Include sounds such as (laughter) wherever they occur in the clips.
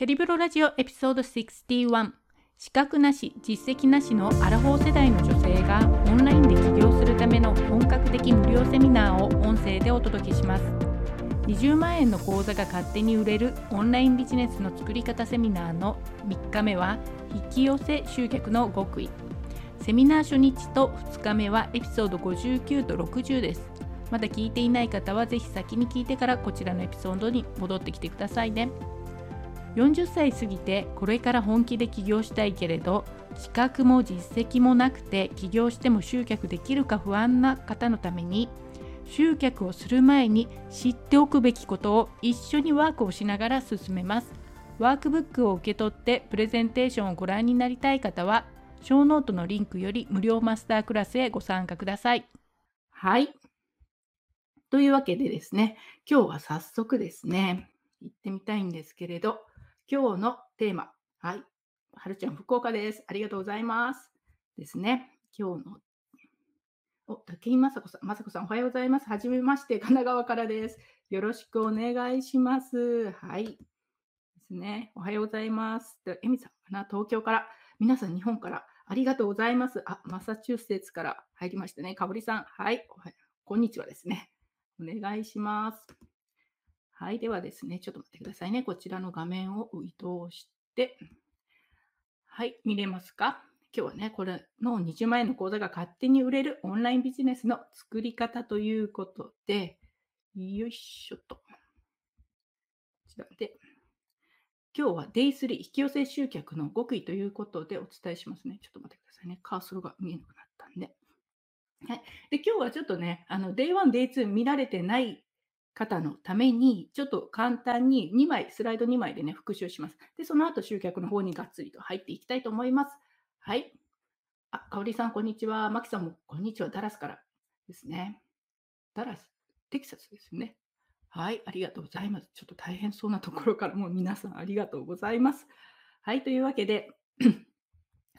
キャリブロラジオエピソード61資格なし実績なしのアラフォー世代の女性がオンラインで起業するための本格的無料セミナーを音声でお届けします。20万円の講座が勝手に売れるオンラインビジネスの作り方セミナーの3日目は引き寄せ集客の極意。セミナー初日と2日目はエピソード59と60です。まだ聞いていない方はぜひ先に聞いてからこちらのエピソードに戻ってきてくださいね。40歳過ぎてこれから本気で起業したいけれど資格も実績もなくて起業しても集客できるか不安な方のために集客をする前に知っておくべきことを一緒にワークをしながら進めます。ワークブックを受け取ってプレゼンテーションをご覧になりたい方はショーノートのリンクより無料マスタークラスへご参加ください。はい。というわけでですね、今日は早速ですね、行ってみたいんですけれど、今日のテーマ、はい。はるちゃん、福岡です。ありがとうございます。ですね。今日の、お、竹井雅子さん、雅子さん、おはようございます。はじめまして、神奈川からです。よろしくお願いします。はい。ですね。おはようございます。で、エミさんかな、東京から、皆さん、日本から、ありがとうございます。あ、マサチューセッツから入りましたね。かぶりさん、はい。こんにちはですね。お願いします。はい。ではですね、ちょっと待ってくださいね。こちらの画面を移動して、はい。見れますか？今日はね、これの20万円の講座が勝手に売れるオンラインビジネスの作り方ということで、よいしょと。こちらで、今日は Day3 引き寄せ集客の極意ということでお伝えしますね。ちょっと待ってくださいね。カーソルが見えなくなったんで。はい。で、今日はちょっとね、あの、Day1、Day2 見られてない方のために、ちょっと簡単に2枚、スライド2枚でね、復習します。で、その後集客の方にがっつりと入っていきたいと思います。はい。あ、かおりさん、こんにちは。まきさんも、こんにちは。ダラスからですね。ダラス、テキサスですね。はい、ありがとうございます。ちょっと大変そうなところからもう皆さんありがとうございます。はい、というわけで、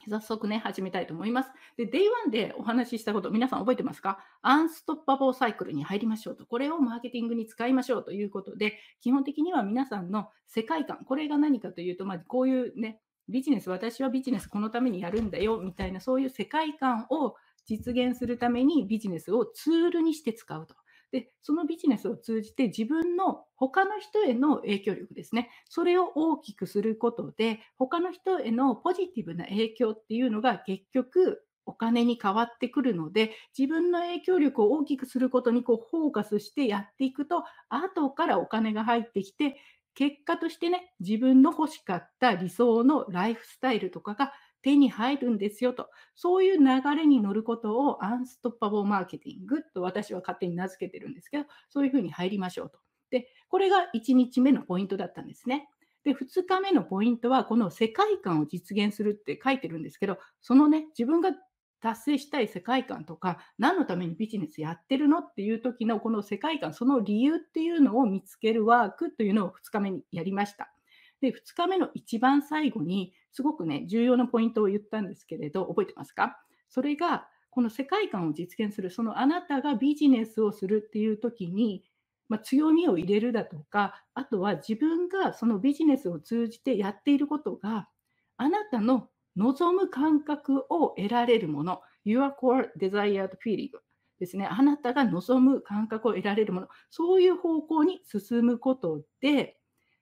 早速ね、始めたいと思います。で、Day1 でお話ししたこと、皆さん覚えてますか？アンストッパボーサイクルに入りましょうと。これをマーケティングに使いましょうということで、基本的には皆さんの世界観、これが何かというと、まあ、こういうね、ビジネス、私はビジネスこのためにやるんだよ、みたいな、そういう世界観を実現するためにビジネスをツールにして使うと。で、そのビジネスを通じて自分の他の人への影響力ですね。それを大きくすることで、他の人へのポジティブな影響っていうのが結局お金に変わってくるので、自分の影響力を大きくすることにこうフォーカスしてやっていくと、後からお金が入ってきて、結果としてね、自分の欲しかった理想のライフスタイルとかが手に入るんですよと、そういう流れに乗ることをアンストッパボーマーケティングと私は勝手に名付けてるんですけど、そういうふうに入りましょうと。で、これが1日目のポイントだったんですね。で、2日目のポイントは、この世界観を実現するって書いてるんですけど、そのね、自分が達成したい世界観とか、何のためにビジネスやってるのっていう時のこの世界観、その理由っていうのを見つけるワークというのを2日目にやりました。で、2日目の一番最後に、すごくね、重要なポイントを言ったんですけれど、覚えてますか？それが、この世界観を実現する、そのあなたがビジネスをするっていう時に、まあ、強みを入れるだとか、あとは自分がそのビジネスを通じてやっていることが、あなたの望む感覚を得られるもの、Your Core Desired Feeling ですね。あなたが望む感覚を得られるもの、そういう方向に進むことで、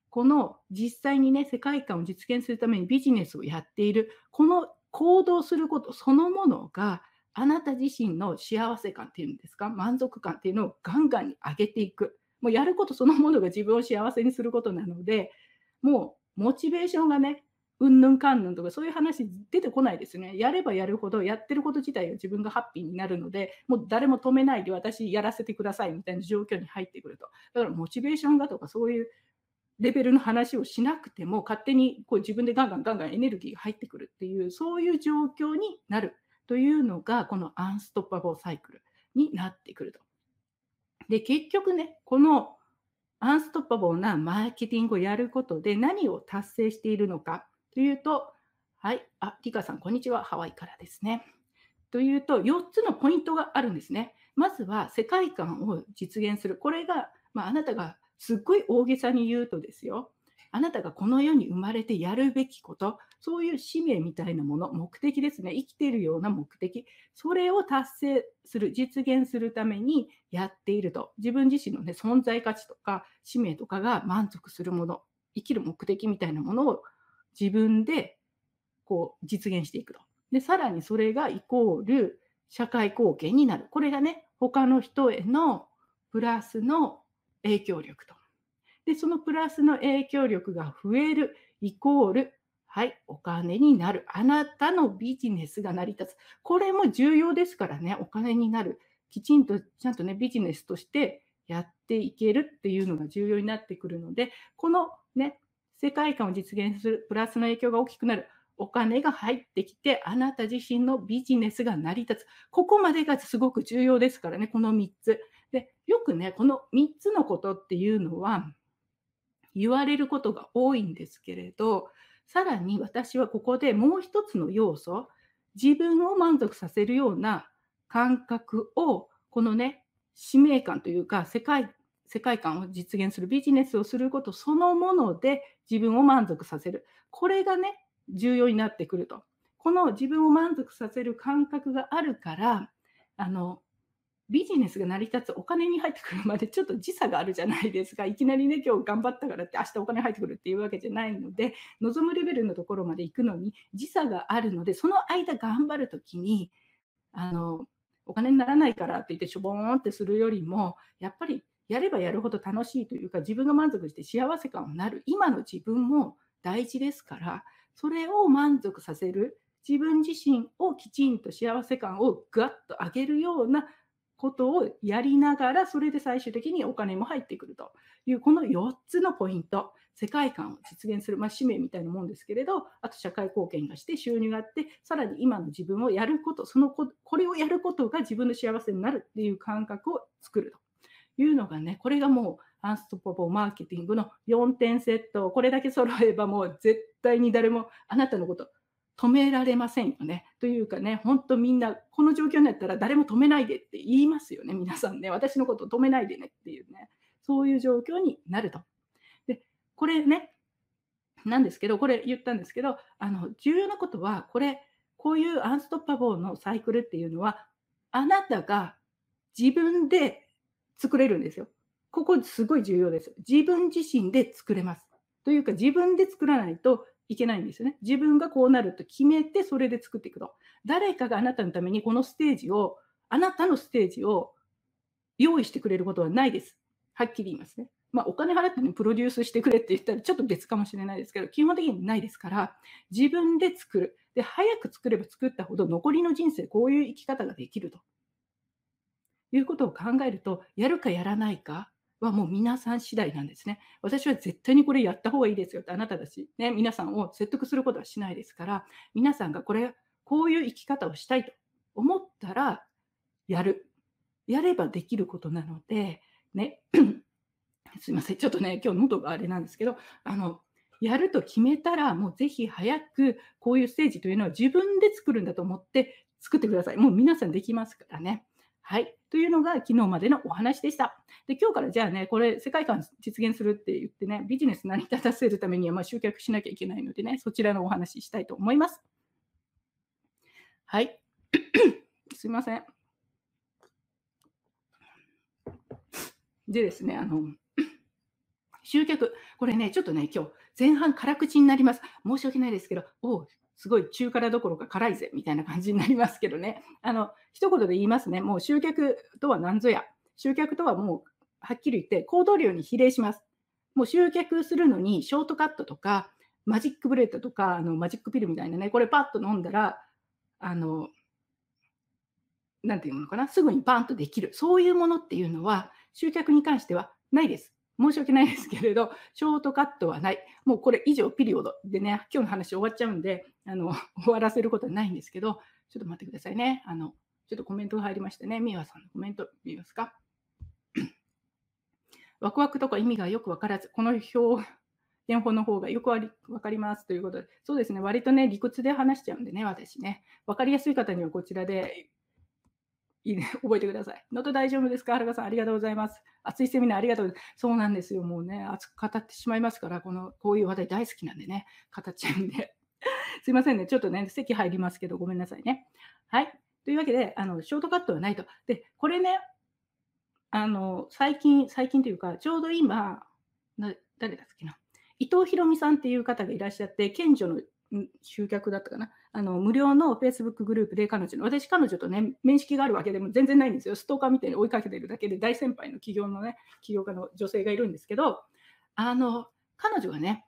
この実際にね、世界観を実現するためにビジネスをやっている、この行動することそのものが、あなた自身の幸せ感っていうんですか、満足感っていうのをガンガンに上げていく。もうやることそのものが自分を幸せにすることなので、もうモチベーションがね、うんぬんかんぬんとかそういう話出てこないですね。やればやるほど、やってること自体が自分がハッピーになるので、もう誰も止めないで私やらせてくださいみたいな状況に入ってくると。だからモチベーションがとかそういうレベルの話をしなくても勝手にこう自分でガンガンガンガンエネルギーが入ってくるっていうそういう状況になるというのがこのアンストッパボーサイクルになってくると。で結局ねこのアンストッパボーなマーケティングをやることで何を達成しているのかというとはいあリカさんこんにちはハワイからですね。というと4つのポイントがあるんですね。まずは世界観を実現するこれが、まあ、あなたがすっごい大げさに言うとですよ、あなたがこの世に生まれてやるべきこと、そういう使命みたいなもの、目的ですね、生きているような目的、それを達成する、実現するためにやっていると、自分自身の、ね、存在価値とか使命とかが満足するもの、生きる目的みたいなものを自分でこう実現していくと。で、さらにそれがイコール社会貢献になる。これがね、他の人へのプラスの影響力と。で、そのプラスの影響力が増えるイコール、はい、お金になる。あなたのビジネスが成り立つ。これも重要ですからね、お金になる。きちんと、ちゃんとね、ビジネスとしてやっていけるっていうのが重要になってくるので、このね、世界観を実現するプラスの影響が大きくなる。お金が入ってきて、あなた自身のビジネスが成り立つ。ここまでがすごく重要ですからね、この3つ。で、よくね、この3つのことっていうのは、言われることが多いんですけれど、さらに私はここでもう一つの要素、自分を満足させるような感覚を、このね、使命感というか、世界、世界観を実現するビジネスをすることそのもので自分を満足させる。これがね、重要になってくると。この自分を満足させる感覚があるから、あの、ビジネスが成り立つお金に入ってくるまでちょっと時差があるじゃないですか。いきなりね、今日頑張ったからって明日お金入ってくるっていうわけじゃないので、望むレベルのところまで行くのに時差があるので、その間頑張るときに、あの、お金にならないからって言ってしょぼーんってするよりも、やっぱりやればやるほど楽しいというか、自分が満足して幸せ感になる今の自分も大事ですから、それを満足させる、自分自身をきちんと幸せ感をガッと上げるようなことをやりながら、それで最終的にお金も入ってくるという、この4つのポイント、世界観を実現する、まあ、使命みたいなもんですけれど、あと社会貢献がして収入があって、さらに今の自分をやること、そのここれをやることが自分の幸せになるっていう感覚を作るというのがね、これがもうアンストポポマーケティングの4点セット、これだけ揃えばもう絶対に誰もあなたのこと止められませんよね。というかね、本当みんな、この状況になったら誰も止めないでって言いますよね、皆さんね。私のことを止めないでねっていうね、そういう状況になると。で、これね、なんですけど、これ言ったんですけど、あの重要なことは、これ、こういうアンストッパボーのサイクルっていうのは、あなたが自分で作れるんですよ。ここすごい重要です。自分自身で作れます。というか、自分で作らないといけないんですよね。自分がこうなると決めて、それで作っていくと。誰かがあなたのためにこのステージを、あなたのステージを用意してくれることはないです。はっきり言いますね。まあ、お金払ってね、プロデュースしてくれって言ったらちょっと別かもしれないですけど、基本的にないですから、自分で作る。で、早く作れば作ったほど残りの人生、こういう生き方ができると。いうことを考えると、やるかやらないかはもう皆さん次第なんですね。私は絶対にこれやった方がいいですよってあなたたち、ね、皆さんを説得することはしないですから、皆さんがこれ、こういう生き方をしたいと思ったら、やる。やればできることなので、ね、(clears throat) すいません、ちょっとね、今日喉があれなんですけど、あの、やると決めたら、もうぜひ早くこういうステージというのは自分で作るんだと思って作ってください。もう皆さんできますからね。はい。というのが昨日までのお話でした。で、今日からじゃあね、これ世界観実現するって言ってね、ビジネス成り立たせるためにはま集客しなきゃいけないのでね、そちらのお話ししたいと思います。はい。(coughs) すいません。でですね、あの、集客、これね、ちょっとね、今日前半辛口になります。申し訳ないですけど、おすごい中辛どころか辛いぜみたいな感じになりますけどね。(laughs) あの、一言で言いますね。もう集客とは何ぞや。集客とはもうはっきり言って行動量に比例します。もう集客するのにショートカットとか magic bullet とかあの magic pill みたいなね、これパッと飲んだら、あの、なんていうのかな、すぐにバンとできる。そういうものっていうのは集客に関してはないです。申し訳ないですけれど、ショートカットはない。もうこれ以上ピリオドでね、今日の話終わっちゃうんで、あの、(laughs) 終わらせることはないんですけど、ちょっと待ってくださいね。あの、ちょっとコメントが入りましたね。みわさんのコメント見ますか？(coughs) ワクワクとか意味がよくわからず、この表現法の方がよくわかりますということで、そうですね、割とね、理屈で話しちゃうんでね、私ね、わかりやすい方にはこちらでいいね、(laughs) 覚えてください。のと大丈夫ですか？はるかさん、ありがとうございます。熱いセミナーありがとうそうなんですよ。もうね、熱く語ってしまいますから、この、こういう話題大好きなんでね、語っちゃうんで。(laughs) すいませんね。ちょっとね、席入りますけど、ごめんなさいね。はい。というわけで、あの、ショートカットはないと。で、これね、あの、最近、最近というか、ちょうど今、な誰だっけな？伊藤博美さんっていう方がいらっしゃって、賢者の集客だったかな？あの無料の Facebook グループで彼女の、私、彼女とね、面識があるわけでも全然ないんですよ。ストーカーみたいに追いかけてるだけで、大先輩の企業のね、起業家の女性がいるんですけど、あの、彼女がね、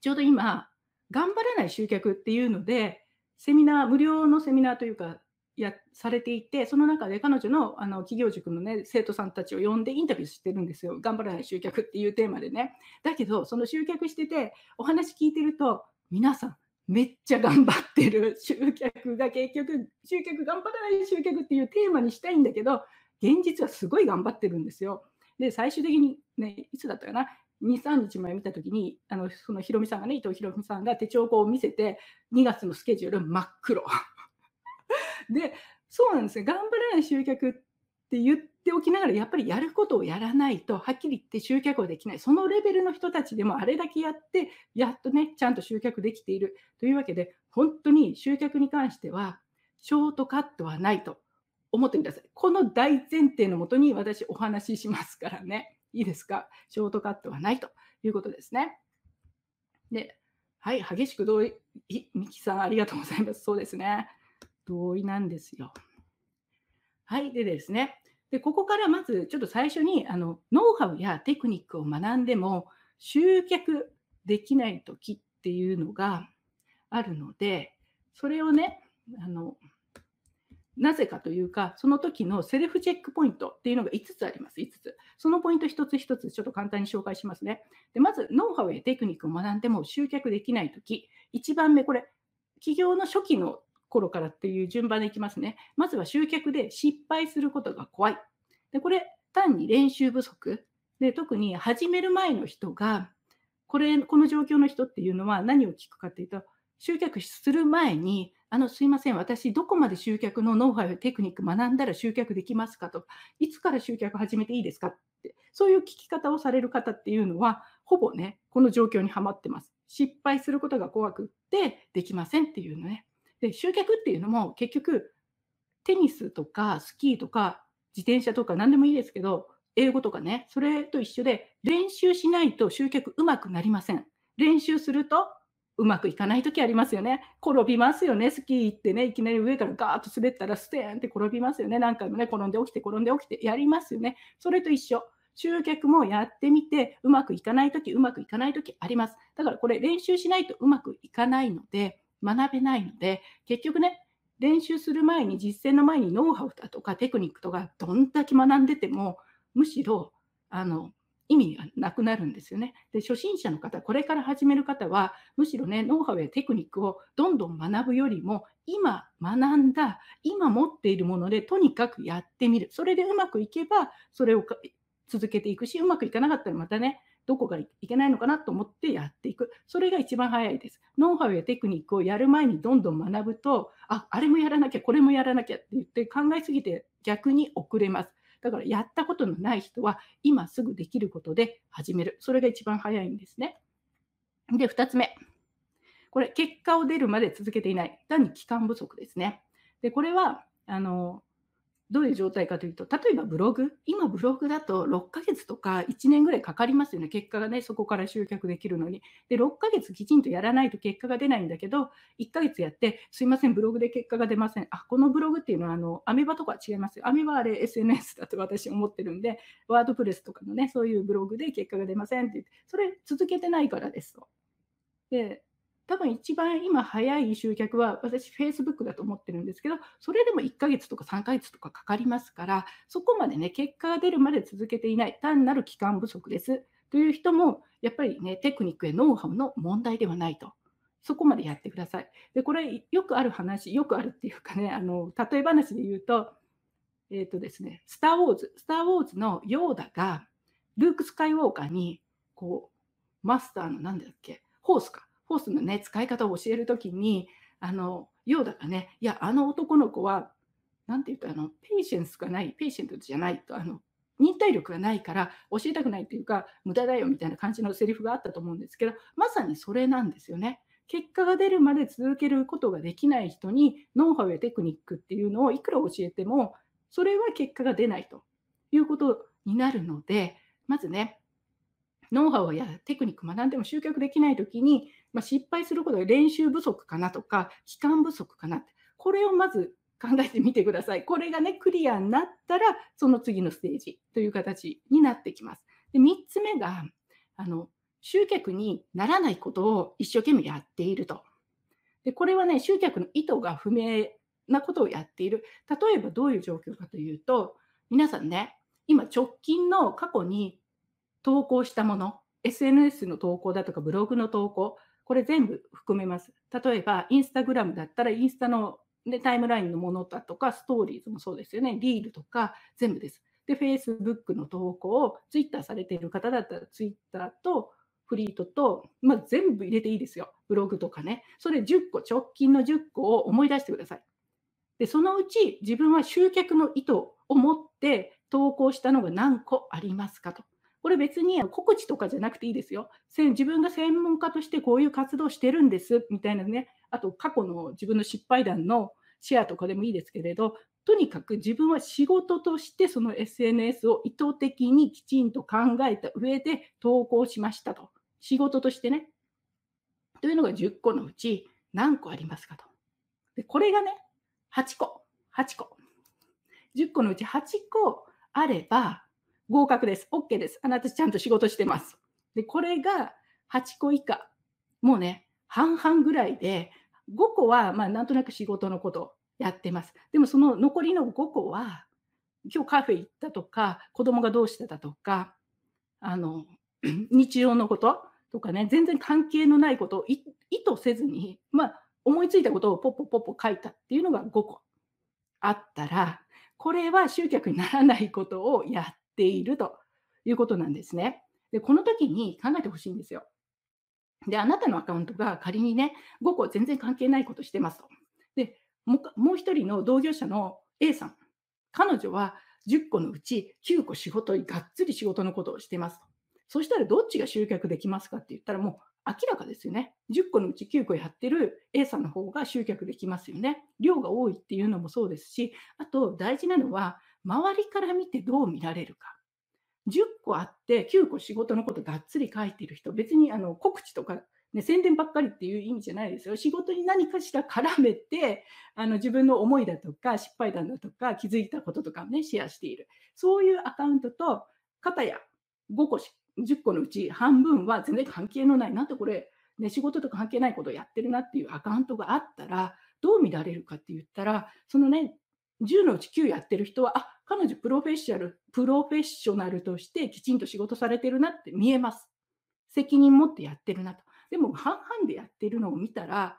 ちょうど今、頑張らない集客っていうので、セミナー、無料のセミナーというか、やされていて、その中で彼女のあの企業塾の、ね、生徒さんたちを呼んでインタビューしてるんですよ。頑張らない集客っていうテーマでね。だけど、その集客してて、お話聞いてると、皆さん、めっちゃ頑張ってる集客が結局、集客頑張らない集客っていうテーマにしたいんだけど、現実はすごい頑張ってるんですよ。で、最終的にね、いつだったかな、2、3日前見たときに、あのそのひろみさんがね、伊藤ひろみさんが手帳を見せて、2月のスケジュール真っ黒。(laughs) で、そうなんですよ。頑張らない集客って言っておきながら、やっぱりやることをやらないと、はっきり言って集客はできない。そのレベルの人たちでもあれだけやって、やっとね、ちゃんと集客できているというわけで、本当に集客に関しては、ショートカットはないと思ってください。この大前提のもとに私お話ししますからね。いいですか？ショートカットはないということですね。で、はい、激しく同意、ミキさんありがとうございます。そうですね。同意なんですよ。はい、でですね。で、ここからまずちょっと最初にあのノウハウやテクニックを学んでも集客できない時っていうのがあるので、それをね、あのなぜかというか、その時のセルフチェックポイントっていうのが5つあります。5つ。そのポイント1つ1つちょっと簡単に紹介しますね。でまず、ノウハウやテクニックを学んでも集客できない時、1番目、これ、企業の初期の頃からっていう順番でいきますね。まずは集客で失敗することが怖い。でこれ、単に練習不足。で特に始める前の人が、これ、この状況の人っていうのは何を聞くかっていうと、集客する前に、あの、すいません、私、どこまで集客のノウハウテクニック学んだら集客できますかと、いつから集客始めていいですかって、そういう聞き方をされる方っていうのは、ほぼね、この状況にはまってます。失敗することが怖くってできませんっていうのね。で、集客っていうのも結局、テニスとかスキーとか自転車とか何でもいいですけど、英語とかね、それと一緒で練習しないと集客うまくなりません。練習するとうまくいかない時ありますよね。転びますよね。スキー行ってね、いきなり上からガーッと滑ったらステーンって転びますよね。何回もね、転んで起きて転んで起きてやりますよね。それと一緒。集客もやってみて、うまくいかない時、うまくいかない時あります。だからこれ練習しないとうまくいかないので、学べないので、結局ね、練習する前に、実践の前にノウハウだとかテクニックとか、どんだけ学んでても、むしろ、あの、意味がなくなるんですよね。で、初心者の方、これから始める方は、むしろね、ノウハウやテクニックをどんどん学ぶよりも、今学んだ、今持っているもので、とにかくやってみる。それでうまくいけば、それを続けていくし、うまくいかなかったらまたね、どこがいけないのかなと思ってやっていく。それが一番早いです。ノウハウやテクニックをやる前にどんどん学ぶと、あ、あれもやらなきゃ、これもやらなきゃって言って考えすぎて逆に遅れます。だからやったことのない人は今すぐできることで始める。それが一番早いんですね。で、2つ目。これ、結果を出るまで続けていない。単に期間不足ですね。で、これは、あの、どういう状態かというと、例えばブログ、今ブログだと6ヶ月とか1年ぐらいかかりますよね、結果がね、そこから集客できるのに。で、6ヶ月きちんとやらないと結果が出ないんだけど、1ヶ月やって、すいません、ブログで結果が出ません。あ、このブログっていうのは、あの、アメバとかは違いますよ。アメバあれ SNS だと私思ってるんで、ワードプレスとかのね、そういうブログで結果が出ませんって言って、それ続けてないからですと。で、多分一番今早い集客は私 Facebook だと思ってるんですけど、それでも1ヶ月とか3ヶ月とかかかりますから、そこまでね、結果が出るまで続けていない、単なる期間不足ですという人も、やっぱりね、テクニックやノウハウの問題ではないと。そこまでやってください。で、これよくある話、よくあるっていうかね、あの例え話で言うと、えっ、ー、とですね、スター・ウォーズ、スター・ウォーズのヨーダが、ルーク・スカイウォーカーに、こう、マスターの何だっけ、ホースか、ホースのね、使い方を教えるときに、あの、ヨーダがね、いや、あの男の子はなんて言うと、あの、ペーシェンスがない、ペーシェントじゃないと、あの、忍耐力がないから教えたくないっていうか、無駄だよみたいな感じのセリフがあったと思うんですけど、まさにそれなんですよね。結果が出るまで続けることができない人に、ノウハウやテクニックっていうのをいくら教えても、それは結果が出ないということになるので、まずね、ノウハウやテクニック学んでも集客できないときに、まあ、失敗することが練習不足かなとか、期間不足かなって、これをまず考えてみてください。これがね、クリアになったら、その次のステージという形になってきます。で3つ目が、あの集客にならないことを一生懸命やっていると。でこれはね、集客の意図が不明なことをやっている。例えばどういう状況かというと、皆さんね、今直近の過去に投稿したもの、SNS の投稿だとかブログの投稿、これ全部含めます。例えば、インスタグラムだったら、インスタの、ね、タイムラインのものだとか、ストーリーズもそうですよね、リールとか、全部です。で、Facebook の投稿を、Twitter されている方だったら、Twitter とフリートと、まあ、全部入れていいですよ。ブログとかね。それ10個、直近の10個を思い出してください。で、そのうち自分は集客の意図を持って投稿したのが何個ありますかと。これ別に告知とかじゃなくていいですよ。自分が専門家としてこういう活動してるんですみたいなね、あと過去の自分の失敗談のシェアとかでもいいですけれど、とにかく自分は仕事としてその SNS を意図的にきちんと考えた上で投稿しましたと。仕事としてね。というのが10個のうち何個ありますかと。でこれがね、8個、8個。10個のうち8個あれば合格です。OK です。あなたちゃんと仕事してます。で、これが8個以下。もうね、半々ぐらいで、5個はまあなんとなく仕事のことやってます。でもその残りの5個は、今日カフェ行ったとか、子供がどうしてたとか、あの、(clears throat) 日常のこととかね、全然関係のないことを意図せずに、まあ、思いついたことをポッポポッポ書いたっていうのが5個あったら、これは集客にならないことをやっているということなんですね。で、この時に考えてほしいんですよ。で、あなたのアカウントが仮にね、5個全然関係ないことしてますと。で、もう一人の同業者の A さん。彼女は10個のうち9個仕事がっつり仕事のことをしてますと。そしたらどっちが集客できますかって言ったらもう明らかですよね。10個のうち9個やってる A さんの方が集客できますよね。量が多いっていうのもそうですし、あと大事なのは、周りから見てどう見られるか。10個あって9個仕事のことがっつり書いてる人、別にあの告知とか、ね、宣伝ばっかりっていう意味じゃないですよ。仕事に何かしら絡めて、あの自分の思いだとか失敗談だとか気づいたこととかね、シェアしている。そういうアカウントと、片や5個10個のうち半分は全然関係のない、なんてこれ、ね、仕事とか関係ないことをやってるなっていうアカウントがあったら、どう見られるかって言ったら、そのね、10のうち9やってる人は、あ彼女プロフェッショナル、プロフェッショナルとしてきちんと仕事されてるなって見えます。責任持ってやってるなと。でも半々でやってるのを見たら、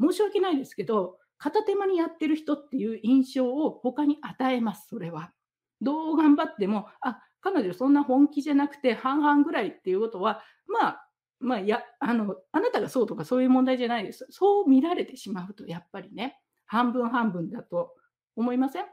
申し訳ないですけど、片手間にやってる人っていう印象を他に与えます、それは。どう頑張っても、あ彼女そんな本気じゃなくて半々ぐらいっていうことは、まあ、まあ、やあのあなたがそうとかそういう問題じゃないです。そう見られてしまうと、やっぱりね、半分半分だと思いません？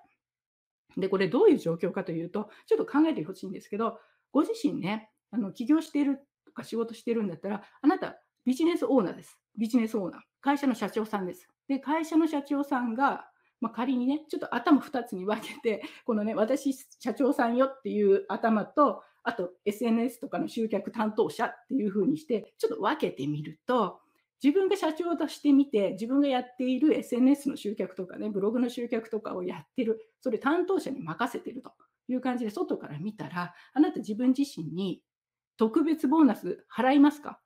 で、これどういう状況かというと、ちょっと考えてほしいんですけど、ご自身ね、あの起業しているとか仕事してるんだったら、あなたビジネスオーナーです。ビジネスオーナー。会社の社長さんです。で、会社の社長さんがまあ、仮にね、ちょっと頭2つに分けて、(laughs) このね、私、社長さんよっていう頭と、あと SNS とかの集客担当者っていうふうにして、ちょっと分けてみると、自分が社長としてみて、自分がやっている SNS の集客とかね、ブログの集客とかをやってる、それ担当者に任せてるという感じで、外から見たら、あなた自分自身に特別ボーナス払いますか？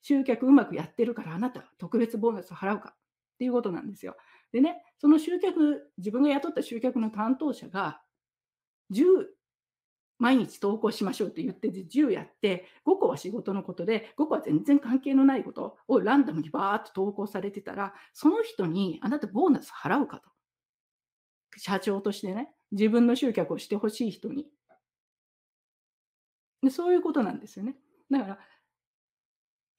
集客うまくやってるからあなた特別ボーナス払うか？っていうことなんですよ。でね、その集客、自分が雇った集客の担当者が、10毎日投稿しましょうって言って10やって5個は仕事のことで5個は全然関係のないことをランダムにバーッと投稿されてたらその人にあなたボーナス払うかと。社長としてね自分の集客をしてほしい人に。でそういうことなんですよね。だから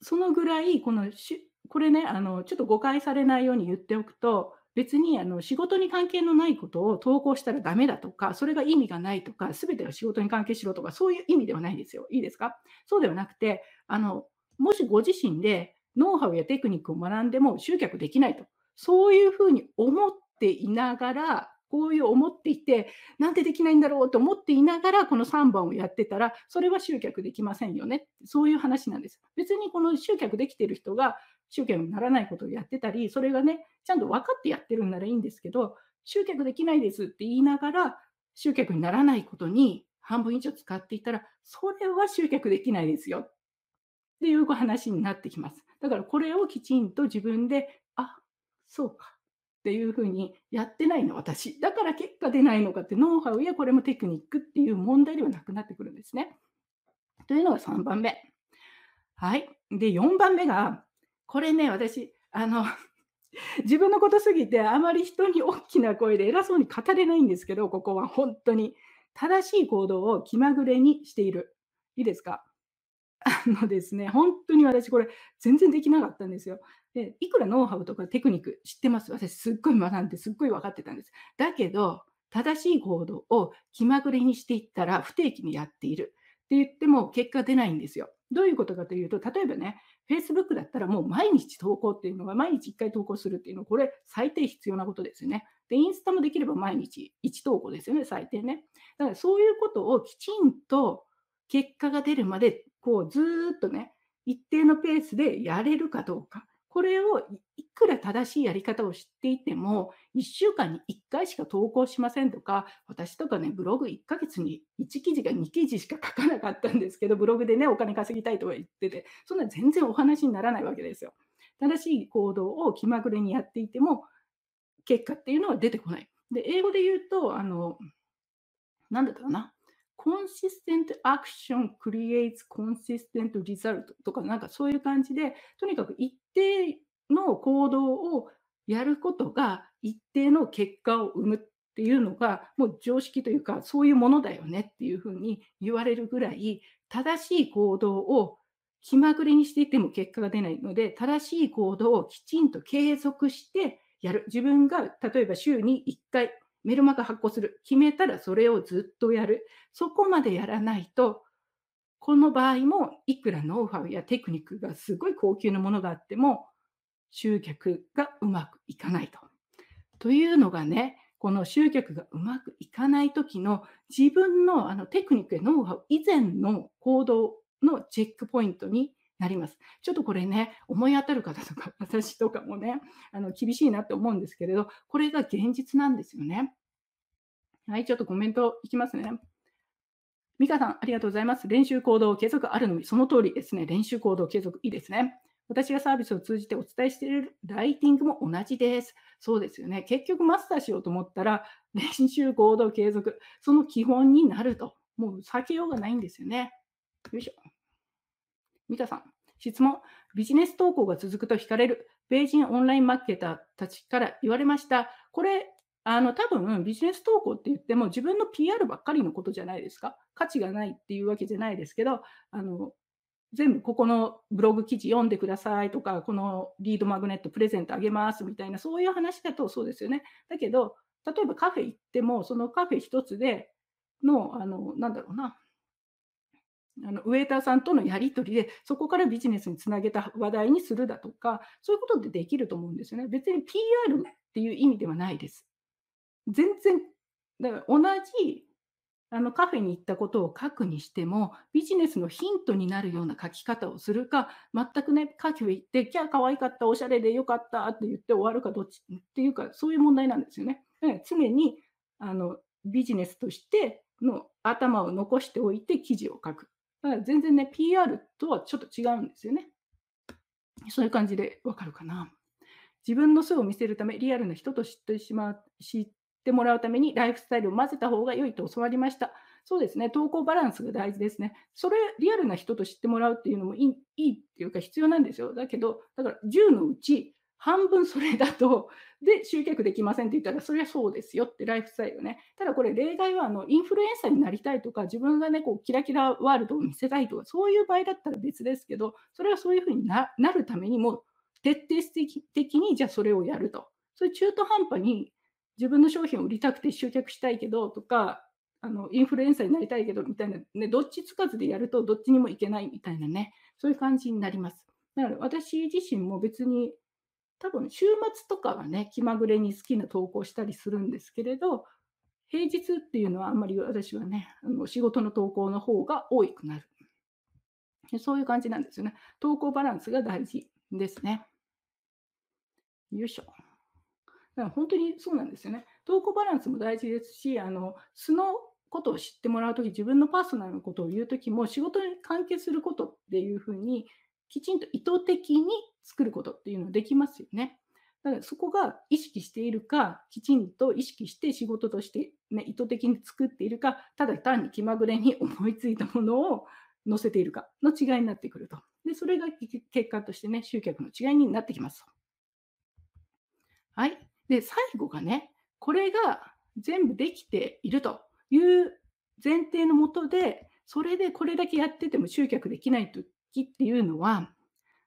そのぐらいこのしこれねあのちょっと誤解されないように言っておくと別にあの仕事に関係のないことを投稿したらダメだとか、それが意味がないとか、すべてが仕事に関係しろとか、そういう意味ではないんですよ。いいですか？そうではなくて、あのもしご自身でノウハウやテクニックを学んでも集客できないと、そういうふうに思っていながら、こういう思っていて、なんでできないんだろうと思っていながら、この3番をやってたら、それは集客できませんよね。そういう話なんです。別にこの集客できてる人が集客にならないことをやってたり、それがね、ちゃんと分かってやってるんならいいんですけど、集客できないですって言いながら、集客にならないことに半分以上使っていたら、それは集客できないですよっていう話になってきます。だからこれをきちんと自分で、あそうかっていうふうにやってないの私。だから結果出ないのかってノウハウやこれもテクニックっていう問題ではなくなってくるんですね。というのが3番目。はい。で、4番目が、これね、私、あの、(laughs) 自分のことすぎてあまり人に大きな声で偉そうに語れないんですけど、ここは本当に正しい行動を気まぐれにしている。いいですか？(laughs) あのですね、本当に私これ全然できなかったんですよ。で、いくらノウハウとかテクニック知ってます？私すっごい学んですっごい分かってたんです。だけど、正しい行動を気まぐれにしていったら不定期にやっているって言っても結果出ないんですよ。どういうことかというと、例えばね、Facebook だったらもう毎日投稿っていうのが、毎日1回投稿するっていうのは、これ最低必要なことですよね。で、インスタもできれば毎日1投稿ですよね、最低ね。だからそういうことをきちんと結果が出るまで、こうずっとね、一定のペースでやれるかどうか。これをいくら正しいやり方を知っていても、1週間に1回しか投稿しませんとか、私とかね、ブログ1ヶ月に1記事が2記事しか書かなかったんですけど、ブログでね、お金稼ぎたいとは言ってて、そんな全然お話にならないわけですよ。正しい行動を気まぐれにやっていても、結果っていうのは出てこない。で、英語で言うと、あの、なんだったかな？Consistent action creates consistent result とかなんかそういう感じで、とにかく一定の行動をやることが一定の結果を生むっていうのがもう常識というかそういうものだよねっていうふうに言われるぐらい正しい行動を気まぐれにしていても結果が出ないので正しい行動をきちんと継続してやる。自分が例えば週に1回メルマガ発行する。決めたらそれをずっとやる。そこまでやらないと、この場合もいくらノウハウやテクニックがすごい高級なものがあっても、集客がうまくいかないと。というのがね、この集客がうまくいかない時の自分のあのテクニックやノウハウ以前の行動のチェックポイントになります。ちょっとこれね、思い当たる方とか、(laughs) 私とかもね、あの厳しいなって思うんですけれど、これが現実なんですよね。はい、ちょっとコメントいきますね。ミカさん、ありがとうございます。練習行動継続あるのみ、その通りですね。練習行動継続、いいですね。私がサービスを通じてお伝えしているライティングも同じです。そうですよね。結局マスターしようと思ったら、練習行動継続、その基本になると。もう避けようがないんですよね。よいしょ。ミカさん、質問。ビジネス投稿が続くと惹かれる。米人オンラインマーケターたちから言われました。これ、あの多分ビジネス投稿って言っても自分の PR ばっかりのことじゃないですか。価値がないっていうわけじゃないですけど、あの全部ここのブログ記事読んでくださいとか、このリードマグネットプレゼントあげますみたいな、そういう話だとそうですよね。だけど、例えばカフェ行っても、そのカフェ一つでの、あの、なんだろうな、あのウェーターさんとのやり取りで、そこからビジネスにつなげた話題にするだとか、そういうことでできると思うんですよね。別に PR っていう意味ではないです。全然、だから同じあのカフェに行ったことを書くにしても、ビジネスのヒントになるような書き方をするか、全くね、カフェ行って、キャー可愛かった、おしゃれでよかったって言って終わるかどっちっていうか、そういう問題なんですよね。常にあのビジネスとしての頭を残しておいて記事を書く。だから全然ね、PR とはちょっと違うんですよね。そういう感じでわかるかな。自分の素を見せるため、リアルな人と知ってしまう、知ってもらうためにライフスタイルを混ぜた方が良いと教わりました。そうですね、投稿バランスが大事ですね。それ、リアルな人と知ってもらうっていうのもいいいいっていうか必要なんですよ。だけど、だから10のうち半分それだと、(laughs) で、集客できませんって言ったら、それはそうですよって、ライフスタイルね。ただこれ、例外はあのインフルエンサーになりたいとか、自分がね、こうキラキラワールドを見せたいとか、そういう場合だったら別ですけど、それはそういうふうになるためにも、徹底的にじゃあそれをやると。それ中途半端に自分の商品を売りたくて集客したいけどとか、あのインフルエンサーになりたいけどみたいな、ね、どっちつかずでやるとどっちにもいけないみたいなね、そういう感じになります。だから私自身も別に多分週末とかはね、気まぐれに好きな投稿したりするんですけれど、平日っていうのはあんまり私はね、あの仕事の投稿の方が多くなる。そういう感じなんですよね。投稿バランスが大事ですね。よいしょ。だから本当にそうなんですよね。投稿バランスも大事ですし、あの素のことを知ってもらうとき、自分のパーソナルのことを言うときも、仕事に関係することっていうふうに、きちんと意図的に作ることっていうのできますよね。だからそこが意識しているか、きちんと意識して仕事として、ね、意図的に作っているか、ただ単に気まぐれに思いついたものを載せているかの違いになってくると。で、それが結果としてね、集客の違いになってきます。はい。で、最後がね、これが全部できているという前提のもとで、それでこれだけやってても集客できない時っていうのは、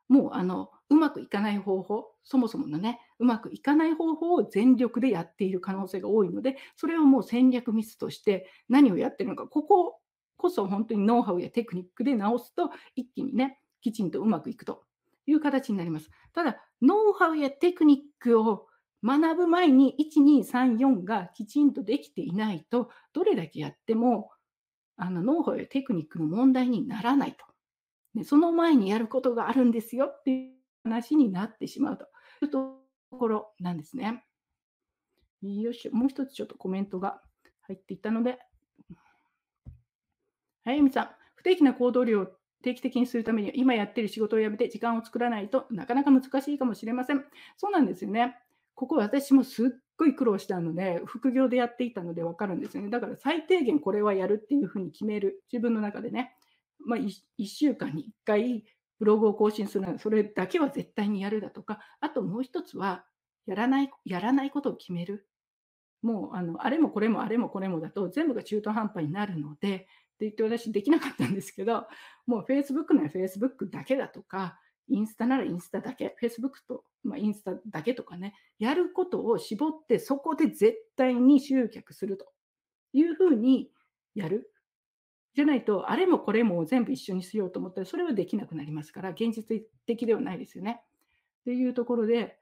もうあのうまくいかない方法、そもそものね、うまくいかない方法を全力でやっている可能性が多いので、それをもう戦略ミスとして何をやってるのか、こここそ本当にノウハウやテクニックで直すと、一気にね、きちんとうまくいくという形になります。ただ、ノウハウやテクニックを学ぶ前に1、2、3、4がきちんとできていないと、どれだけやってもあのノウハウやテクニックの問題にならないと。でその前にやることがあるんですよって話になってしまうというところなんですね。よし、もう一つちょっとコメントが入っていたので。はい、みさん。不定期な行動量を定期的にするためには、今やってる仕事を辞めて時間を作らないとなかなか難しいかもしれません。そうなんですよね。ここ私もすっごい苦労したので、副業でやっていたので分かるんですよね。だから最低限これはやるっていうふうに決める。自分の中でね。まあ、1週間に1回ブログを更新するのは、それだけは絶対にやるだとか、あともう一つは、やらない、やらないことを決める。もう、あの、あれもこれもあれもこれもだと、全部が中途半端になるので、って言って私できなかったんですけど、もう Facebook なら Facebook だけだとか、インスタならインスタだけ、Facebook と、まあ、インスタだけとかね、やることを絞って、そこで絶対に集客するというふうにやる。じゃないと、あれもこれも全部一緒にしようと思ったら、それはできなくなりますから、現実的ではないですよね。っていうところで、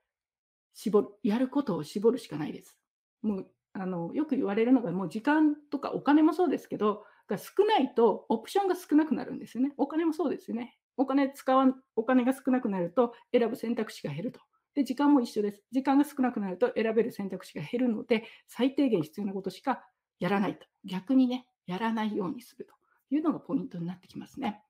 絞る、やることを絞るしかないです。もうあのよく言われるのが、もう時間とかお金もそうですけど、が少ないとオプションが少なくなるんですよね。お金もそうですよね。お金使わお金が少なくなると選ぶ選択肢が減ると。で、時間も一緒です。時間が少なくなると選べる選択肢が減るので、最低限必要なことしかやらないと。逆にね、やらないようにすると。いうのがポイントになってきますね。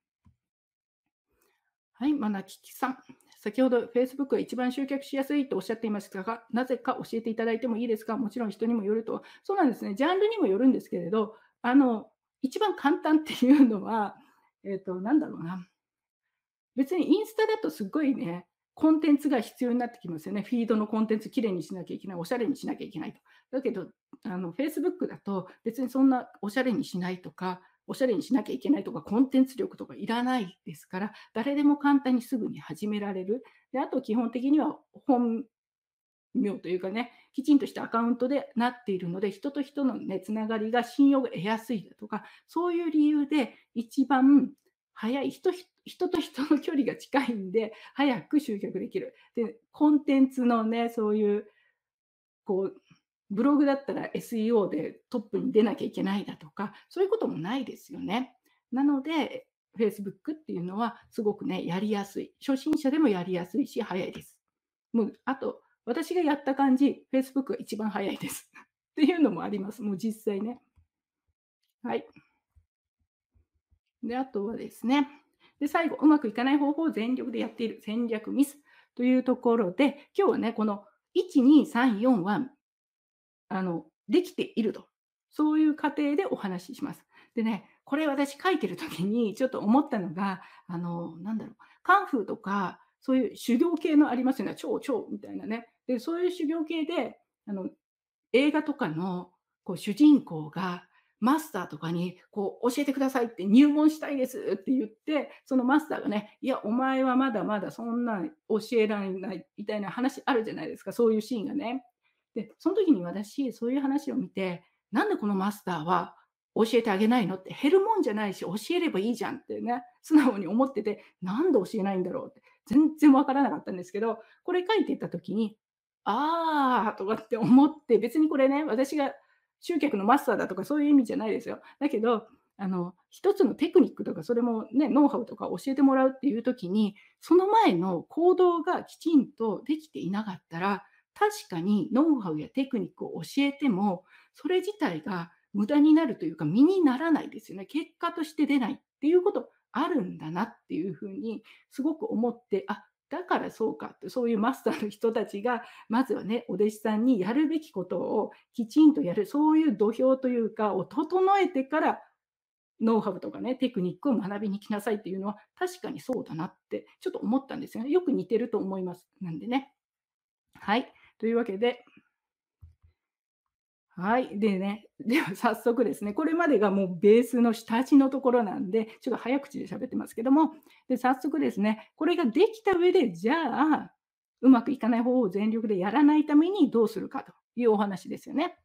はい、マナキキさん。先ほど Facebook が一番集客しやすいとおっしゃっていましたが、なぜか教えていただいてもいいですか？もちろん人にもよると。そうなんですね。ジャンルにもよるんですけれど、あの、一番簡単っていうのは、えっ、ー、と、なんだろうな。別にインスタだとすごいね、コンテンツが必要になってきますよね。フィードのコンテンツきれいにしなきゃいけない、おしゃれにしなきゃいけないと。だけど、あの Facebook だと別にそんなおしゃれにしないとか、おしゃれにしなきゃいけないとか、コンテンツ力とかいらないですから、誰でも簡単にすぐに始められる。であと、基本的には本名というかね、きちんとしたアカウントでなっているので、人と人の、ね、つながりが信用が得やすいだとか、そういう理由で一番早い人、人と人の距離が近いんで、早く集客できる。で、コンテンツのね、そういう、こう、ブログだったら SEO でトップに出なきゃいけないだとか、そういうこともないですよね。なので、Facebook っていうのはすごくね、やりやすい。初心者でもやりやすいし、早いです。もう、あと、私がやった感じ、Facebook が一番早いです。(laughs) っていうのもあります。もう実際ね。はい。で、あとはですね。で、最後、うまくいかない方法を全力でやっている戦略ミスというところで、今日はね、この1、2、3、4はあの、できていると。そういう過程でお話しします。でね、これ私書いてる時にちょっと思ったのが、あの、なんだろう、カンフーとか、そういう修行系のありますよね、超超みたいなね。で、そういう修行系で、あの、映画とかのこう主人公が、マスターとかにこう教えてくださいって入門したいですって言って、そのマスターがね、いや、お前はまだまだそんな教えられないみたいな話あるじゃないですか、そういうシーンがね。で、その時に私、そういう話を見て、なんでこのマスターは教えてあげないのって減るもんじゃないし、教えればいいじゃんってね、素直に思ってて、なんで教えないんだろうって、全然わからなかったんですけど、これ書いてた時に、あーとかって思って、別にこれね、私が集客のマスターだとかそういう意味じゃないですよ。だけど、あの、一つのテクニックとか、それもね、ノウハウとか教えてもらうっていう時に、その前の行動がきちんとできていなかったら、確かにノウハウやテクニックを教えても、それ自体が無駄になるというか、身にならないですよね。結果として出ないっていうことあるんだなっていうふうにすごく思って、あ、だからそうかって、そういうマスターの人たちが、まずはね、お弟子さんにやるべきことをきちんとやる、そういう土俵というか、を整えてから、ノウハウとかね、テクニックを学びに来なさいっていうのは、確かにそうだなって、ちょっと思ったんですよね。よく似てると思います。なんでね。はい。というわけで、はい。でね、では早速ですね、これまでがもうベースの下地のところなんで、ちょっと早口で喋ってますけども、で早速ですね、これができた上で、じゃあ、うまくいかない方法を全力でやらないためにどうするかというお話ですよね。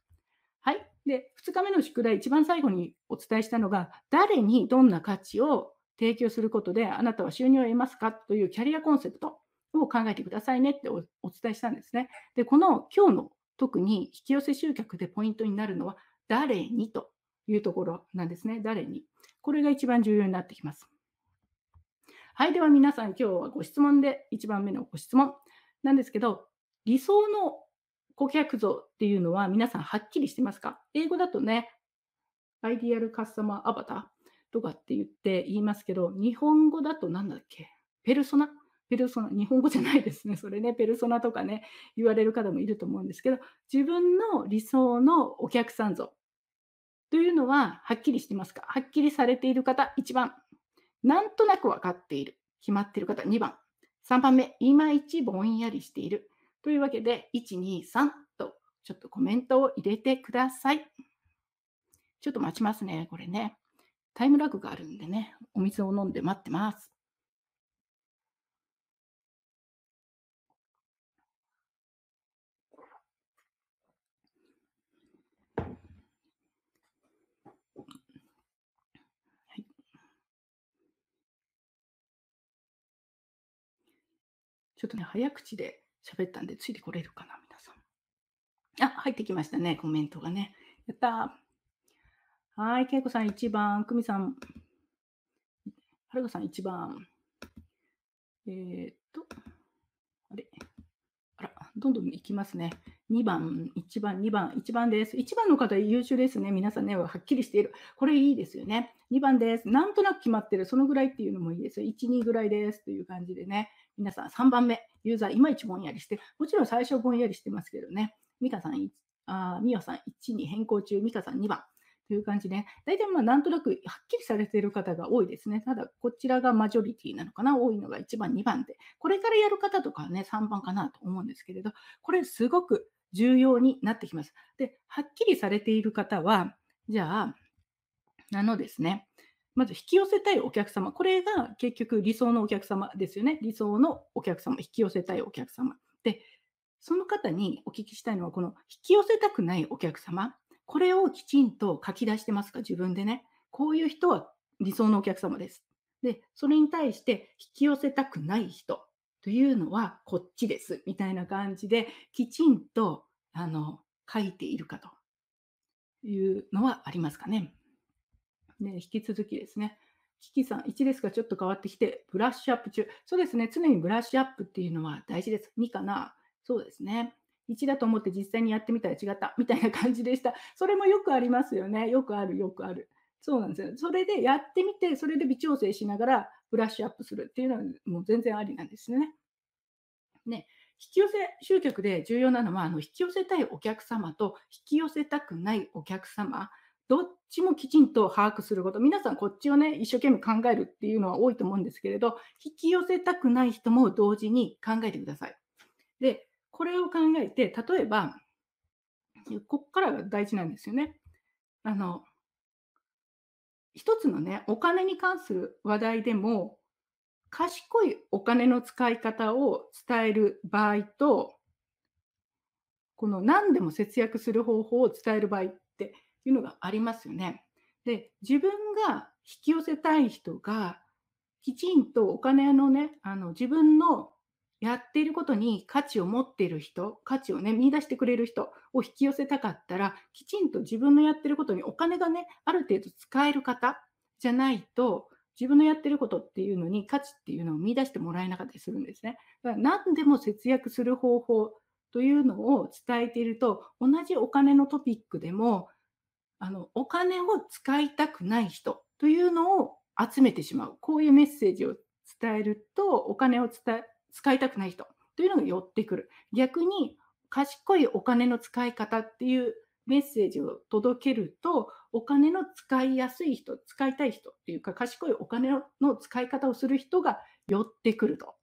はい。で、2日目の宿題、一番最後にお伝えしたのが、誰にどんな価値を提供することであなたは収入を得ますかというキャリアコンセプトを考えてくださいねってお伝えしたんですね。で、この今日の特に引き寄せ集客でポイントになるのは、誰にというところなんですね。誰に。これが一番重要になってきます。はい。では皆さん、今日はご質問で、1番目のご質問なんですけど、理想の顧客像っていうのは皆さんはっきりしてますか？英語だとね、アイディアルカスタマーアバターとかって言って言いますけど、日本語だと何だっけ？ペルソナペルソナ、日本語じゃないですね。(laughs) それね、ペルソナとかね、言われる方もいると思うんですけど、自分の理想のお客さん像というのははっきりしてますか？はっきりされている方、1番。なんとなく分かっている。決まっている方、2番。3番目、いまいちぼんやりしている。というわけで、1、2、3とちょっとコメントを入れてください。ちょっと待ちますね、これね。タイムラグがあるんでね、お水を飲んで待ってます。ちょっとね、早口で喋ったんで、ついてこれるかな、皆さん。あ、入ってきましたね、コメントがね。やったー。はい、けいこさん1番、くみさん、はるかさん1番。えー、っと、あれ、あら、どんどんいきますね。2番、1番、2番、1番です。1番の方優秀ですね。皆さんね、はっきりしている。これいいですよね。2番です。なんとなく決まってる。そのぐらいっていうのもいいですよ。1、2ぐらいです。という感じでね。皆さん3番目、ユーザーいまいちぼんやりして、もちろん最初ぼんやりしてますけどね。ミカさん、あミオさん1に変更中、ミカさん2番。という感じで、大体まあなんとなくはっきりされている方が多いですね。ただ、こちらがマジョリティなのかな、多いのが1番、2番で、これからやる方とかはね、3番かなと思うんですけれど、これすごく重要になってきます。で、はっきりされている方は、じゃあ、あのですね、まず引き寄せたいお客様。これが結局理想のお客様ですよね。理想のお客様、引き寄せたいお客様。で、その方にお聞きしたいのは、この引き寄せたくないお客様。これをきちんと書き出してますか？自分でね。こういう人は理想のお客様です。で、それに対して引き寄せたくない人というのはこっちです。みたいな感じで、きちんとあの書いているかというのはありますかね。で、引き続きですね。キキさん、1ですがちょっと変わってきて、ブラッシュアップ中。そうですね。常にブラッシュアップっていうのは大事です。2かな。そうですね。1だと思って実際にやってみたら違ったみたいな感じでした。それもよくありますよね。よくある、よくある。そうなんですよ。それでやってみて、それで微調整しながらブラッシュアップするっていうのはもう全然ありなんですね。ね。引き寄せ集客で重要なのは、あの引き寄せたいお客様と引き寄せたくないお客様。どっちもきちんと把握すること。皆さんこっちをね、一生懸命考えるっていうのは多いと思うんですけれど、引き寄せたくない人も同時に考えてください。で、これを考えて、例えば、ここからが大事なんですよね。あの、一つのね、お金に関する話題でも、賢いお金の使い方を伝える場合と、この何でも節約する方法を伝える場合っいうのがありますよね。で、自分が引き寄せたい人が、きちんとお金のね、あの自分のやっていることに価値を持っている人、価値をね、見出してくれる人を引き寄せたかったら、きちんと自分のやってることにお金がね、ある程度使える方じゃないと、自分のやってることっていうのに価値っていうのを見出してもらえなかったりするんですね。だから何でも節約する方法というのを伝えていると、同じお金のトピックでも、あのお金を使いたくない人というのを集めてしまう。こういうメッセージを伝えると、お金を伝使いたくない人というのが寄ってくる。逆に賢いお金の使い方っていうメッセージを届けると、お金の使いやすい人、使いたい人っていうか、賢いお金の使い方をする人が寄ってくると。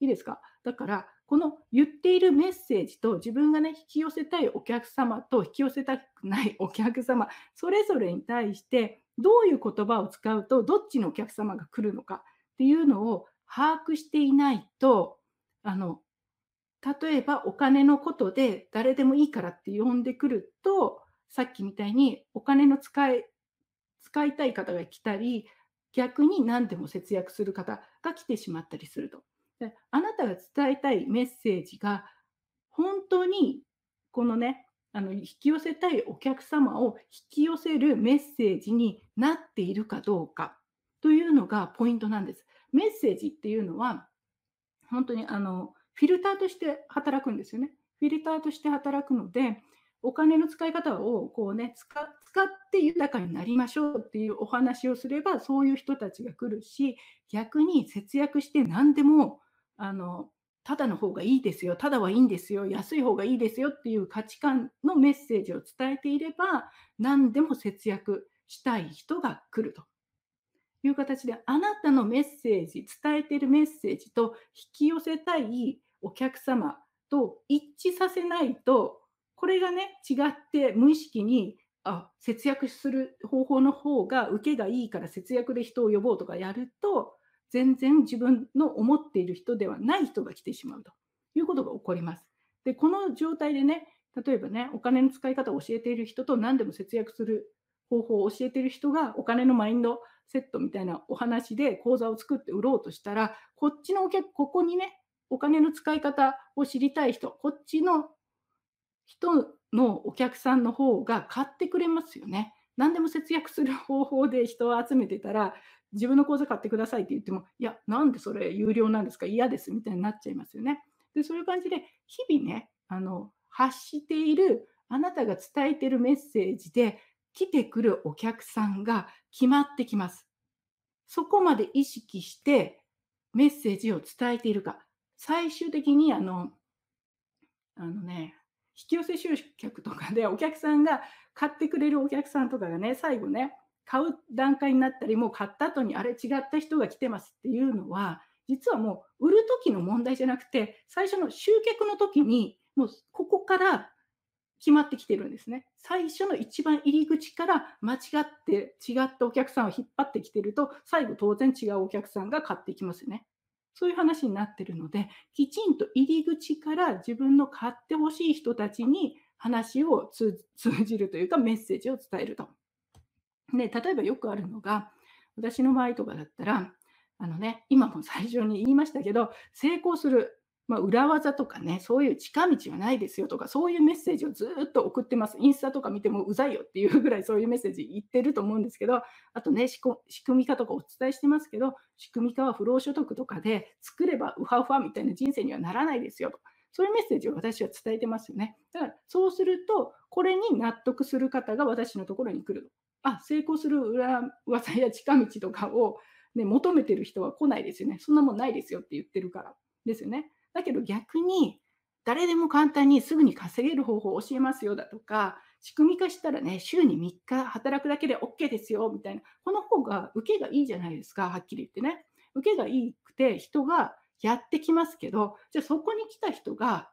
いいですか？だから、この言っているメッセージと自分がね、引き寄せたいお客様と引き寄せたくないお客様、それぞれに対して、どういう言葉を使うと、どっちのお客様が来るのかっていうのを把握していないと、あの、例えばお金のことで誰でもいいからって呼んでくると、さっきみたいにお金の使い、使いたい方が来たり、逆に何でも節約する方が来てしまったりすると。であなたが伝えたいメッセージが本当にこのね、あの引き寄せたいお客様を引き寄せるメッセージになっているかどうかというのがポイントなんです。メッセージっていうのは本当にあのフィルターとして働くんですよね。フィルターとして働くので、お金の使い方をこう、ね、使使って豊かになりましょうっていうお話をすれば、そういう人たちが来るし、逆に節約して何でもあのただの方がいいですよ、ただはいいんですよ、安い方がいいですよっていう価値観のメッセージを伝えていれば、何でも節約したい人が来ると。いう形で、あなたのメッセージ、伝えているメッセージと引き寄せたいお客様と一致させないと、これがね、違って無意識にあ節約する方法の方が受けがいいから節約で人を呼ぼうとかやると、全然自分の思っている人ではない人が来てしまうということが起こります。で、この状態でね、例えばね、お金の使い方を教えている人と何でも節約する方法を教えている人がお金のマインドセットみたいなお話で講座を作って売ろうとしたら、こっちのお客、ここにね、お金の使い方を知りたい人、こっちの人のお客さんの方が買ってくれますよね。何でも節約する方法で人を集めてたら、自分の講座買ってくださいって言っても、いや、なんでそれ有料なんですか？嫌ですみたいになっちゃいますよね。で、そういう感じで、日々ね、あの発している、あなたが伝えているメッセージで、来てくるお客さんが決まってきます。そこまで意識してメッセージを伝えているか。最終的にあの、あのね、引き寄せ集客とかでお客さんが買ってくれるお客さんとかがね、最後ね、買う段階になったり、もう買った後にあれ違った人が来てますっていうのは、実はもう売る時の問題じゃなくて、最初の集客の時に、もうここから決まってきてるんですね。最初の一番入り口から間違って違ったお客さんを引っ張ってきてると、最後当然違うお客さんが買ってきますよね。そういう話になってるので、きちんと入り口から自分の買ってほしい人たちに話を通じるというかメッセージを伝えると。で、例えばよくあるのが、私の場合とかだったら、あのね、今も最初に言いましたけど、成功するまあ、裏技とかね、そういう近道はないですよとか、そういうメッセージをずっと送ってます。インスタとか見てもうざいよっていうぐらいそういうメッセージ言ってると思うんですけど、あとね、仕組み化とかお伝えしてますけど、仕組み化は不労所得とかで作ればウハウハみたいな人生にはならないですよと。そういうメッセージを私は伝えてますよね。だからそうすると、これに納得する方が私のところに来る。あ、成功する裏技や近道とかを、ね、求めてる人は来ないですよね。そんなもんないですよって言ってるからですよね。だけど逆に誰でも簡単にすぐに稼げる方法を教えますよだとか、仕組み化したらね、週に3日働くだけで OK ですよみたいな、この方が受けがいいじゃないですか、はっきり言ってね。受けがいいくて人がやってきますけど、じゃあそこに来た人が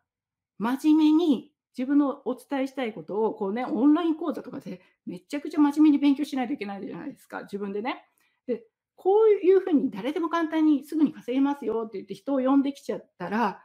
真面目に自分のお伝えしたいことをこう、ね、オンライン講座とかでめちゃくちゃ真面目に勉強しないといけないじゃないですか、自分でね。でこういうふうに誰でも簡単にすぐに稼げますよって言って人を呼んできちゃったら、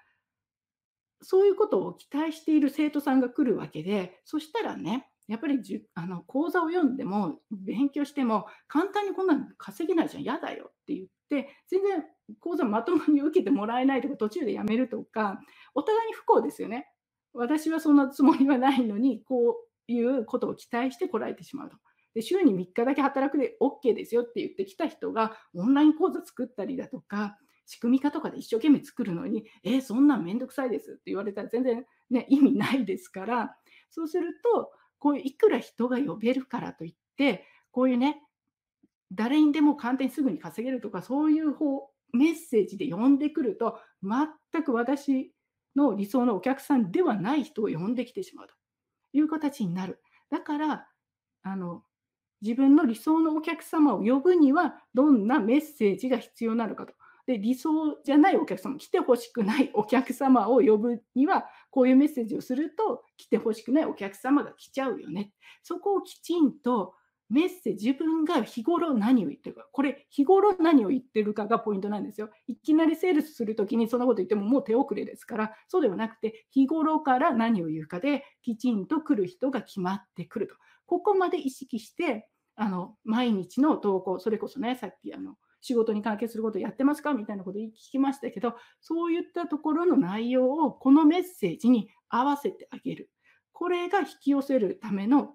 そういうことを期待している生徒さんが来るわけで、そしたらね、やっぱりじゅあの講座を読んでも勉強しても簡単にこんなの稼げないじゃん、嫌だよって言って、全然講座まともに受けてもらえないとか途中でやめるとか、お互いに不幸ですよね。私はそんなつもりはないのに、こういうことを期待してこられてしまうと。で週に3日だけ働くで OK ですよって言ってきた人がオンライン講座作ったりだとか、仕組み化とかで一生懸命作るのに、えー、そんなんめんどくさいですって言われたら全然、ね、意味ないですから、そうすると、こういういくら人が呼べるからといって、こういうね、誰にでも簡単にすぐに稼げるとか、そういう方メッセージで呼んでくると、全く私の理想のお客さんではない人を呼んできてしまうという形になる。だから、あの自分の理想のお客様を呼ぶには、どんなメッセージが必要なのかと。で理想じゃないお客様、来てほしくないお客様を呼ぶには、こういうメッセージをすると、来てほしくないお客様が来ちゃうよね。そこをきちんとメッセージ、自分が日頃何を言ってるか、これ、日頃何を言ってるかがポイントなんですよ。いきなりセールスするときにそんなこと言ってももう手遅れですから、そうではなくて、日頃から何を言うかで、きちんと来る人が決まってくると。ここまで意識して、あの毎日の投稿、それこそね、さっきあの仕事に関係することやってますか？みたいなこと聞きましたけど、そういったところの内容をこのメッセージに合わせてあげる。これが引き寄せるための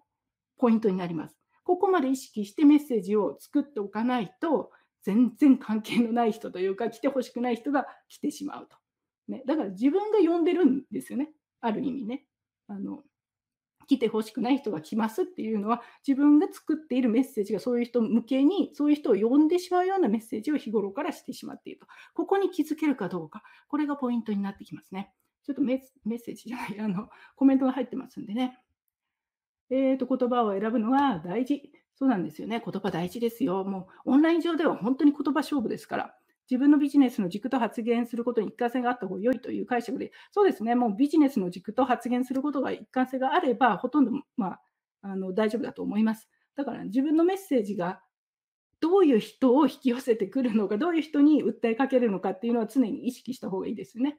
ポイントになります。ここまで意識してメッセージを作っておかないと、全然関係のない人というか、来てほしくない人が来てしまうと。ね、だから自分が呼んでるんですよね。ある意味ね。あの来てほしくない人が来ますっていうのは、自分が作っているメッセージがそういう人向けに、そういう人を呼んでしまうようなメッセージを日頃からしてしまっていると。ここに気づけるかどうか、これがポイントになってきますね。ちょっとメッセージじゃない、あの、コメントが入ってますんでね。えーと、言葉を選ぶのは大事。そうなんですよね。言葉大事ですよ。もうオンライン上では本当に言葉勝負ですから。自分のビジネスの軸と発言することに一貫性があった方が良いという解釈で、そうですね、もうビジネスの軸と発言することが一貫性があれば、ほとんど、まあ、あの大丈夫だと思います。だから自分のメッセージがどういう人を引き寄せてくるのか、どういう人に訴えかけるのかっていうのは常に意識した方がいいですよね。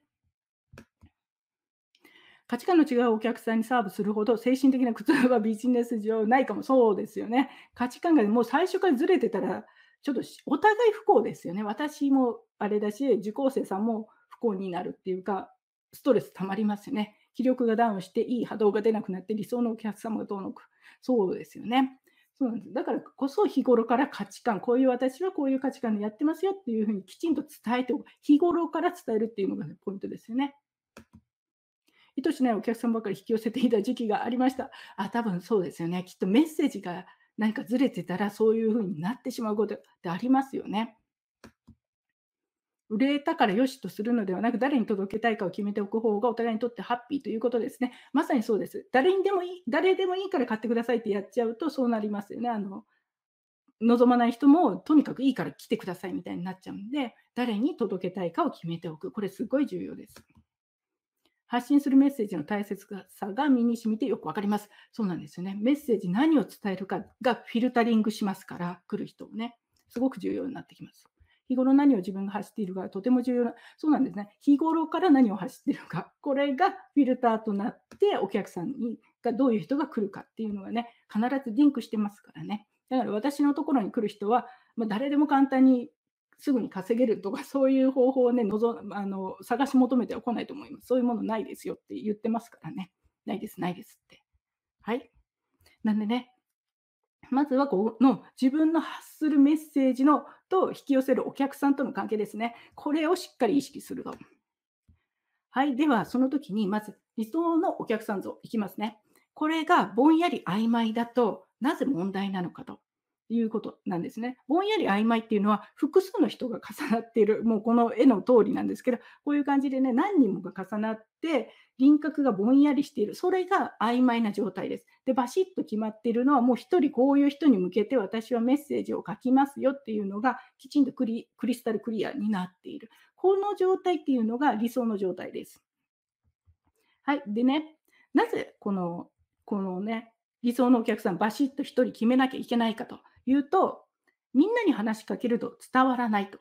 価値観の違うお客さんにサーブするほど精神的な苦痛はビジネス上ないかもそうですよね。価値観がもう最初からずれてたらちょっとお互い不幸ですよね。私もあれだし、受講生さんも不幸になるっていうか、ストレス溜まりますよね。気力がダウンして、いい波動が出なくなって、理想のお客様がどうのく。そうですよね。そうなんですだからこそ日頃から価値観、こういう私はこういう価値観でやってますよっていうふうにきちんと伝えておく。日頃から伝えるっていうのが、ポイントですよね。意図しないお客さんばかり引き寄せていた時期がありました。あ、多分そうですよね。きっとメッセージが何かずれてたらそういうふうになってしまうことってありますよね。売れたからよしとするのではなく、誰に届けたいかを決めておく方がお互いにとってハッピーということですね。まさにそうです。誰にでもいい、誰でもいいから買ってくださいってやっちゃうとそうなりますよね。あの望まない人もとにかくいいから来てくださいみたいになっちゃうんで、誰に届けたいかを決めておく。これすごい重要です。発信するメッセージの大切さが身に染みてよくわかります。そうなんですよね。メッセージ何を伝えるかがフィルタリングしますから、来る人をね、すごく重要になってきます。日頃何を自分が走っているかとても重要な、そうなんですね。日頃から何を走っているか、これがフィルターとなってお客さんにがどういう人が来るかっていうのがね、必ずリンクしてますからね。だから私のところに来る人は、まあ、誰でも簡単にすぐに稼げるとか、そういう方法をね、望あの探し求めては来ないと思います。そういうものないですよって言ってますからね。ないです、ないですって。はい。なんでね、まずはこの自分の発するメッセージのと引き寄せるお客さんとの関係ですね。これをしっかり意識すると。はい。では、その時にまず理想のお客さん像いきますね。これがぼんやり曖昧だとなぜ問題なのかと。いうことなんですね。ぼんやり曖昧っていうのは複数の人が重なっている、もうこの絵の通りなんですけど、こういう感じでね、何人もが重なって輪郭がぼんやりしている。それが曖昧な状態です。で、バシッと決まっているのはもう一人こういう人に向けて私はメッセージを書きますよっていうのがきちんとクリクリスタルクリアになっている。この状態っていうのが理想の状態です。はい。でね、なぜこの、このね、理想のお客さん、バシッと1人決めなきゃいけないかというと、みんなに話しかけると伝わらないと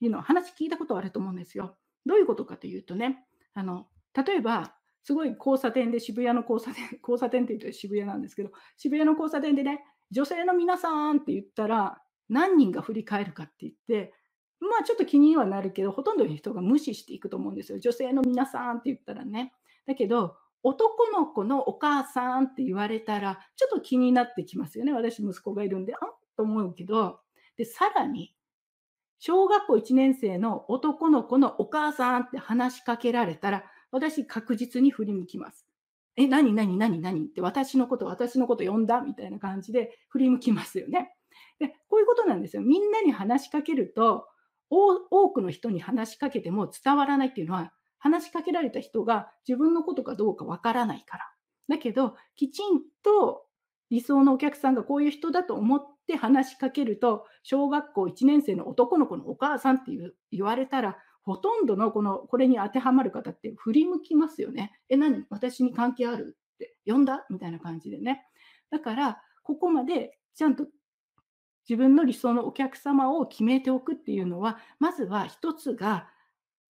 いうのは話聞いたことあると思うんですよ。どういうことかというとね、あの例えば、すごい交差点で渋谷の交差点、(laughs) 交差点って言うと渋谷なんですけど、渋谷の交差点でね、女性の皆さんって言ったら、何人が振り返るかって言って、まあちょっと気にはなるけど、ほとんどの人が無視していくと思うんですよ。女性の皆さんって言ったらね。だけど、男の子のお母さんって言われたら、ちょっと気になってきますよね。私、息子がいるんで、あと思うけど、で、さらに、小学校1年生の男の子のお母さんって話しかけられたら、私確実に振り向きます。え、何、何、何、何？って私のこと、私のこと呼んだ？みたいな感じで振り向きますよね。で、こういうことなんですよ。みんなに話しかけると、多くの人に話しかけても伝わらないっていうのは、話しかけられた人が自分のことかどうかわからないから。だけど、きちんと理想のお客さんがこういう人だと思って話しかけると、小学校1年生の男の子のお母さんって言われたら、ほとんどのこのこれに当てはまる方って振り向きますよね。え、何？私に関係ある？って呼んだ？みたいな感じでね。だから、ここまでちゃんと自分の理想のお客様を決めておくっていうのは、まずは一つが、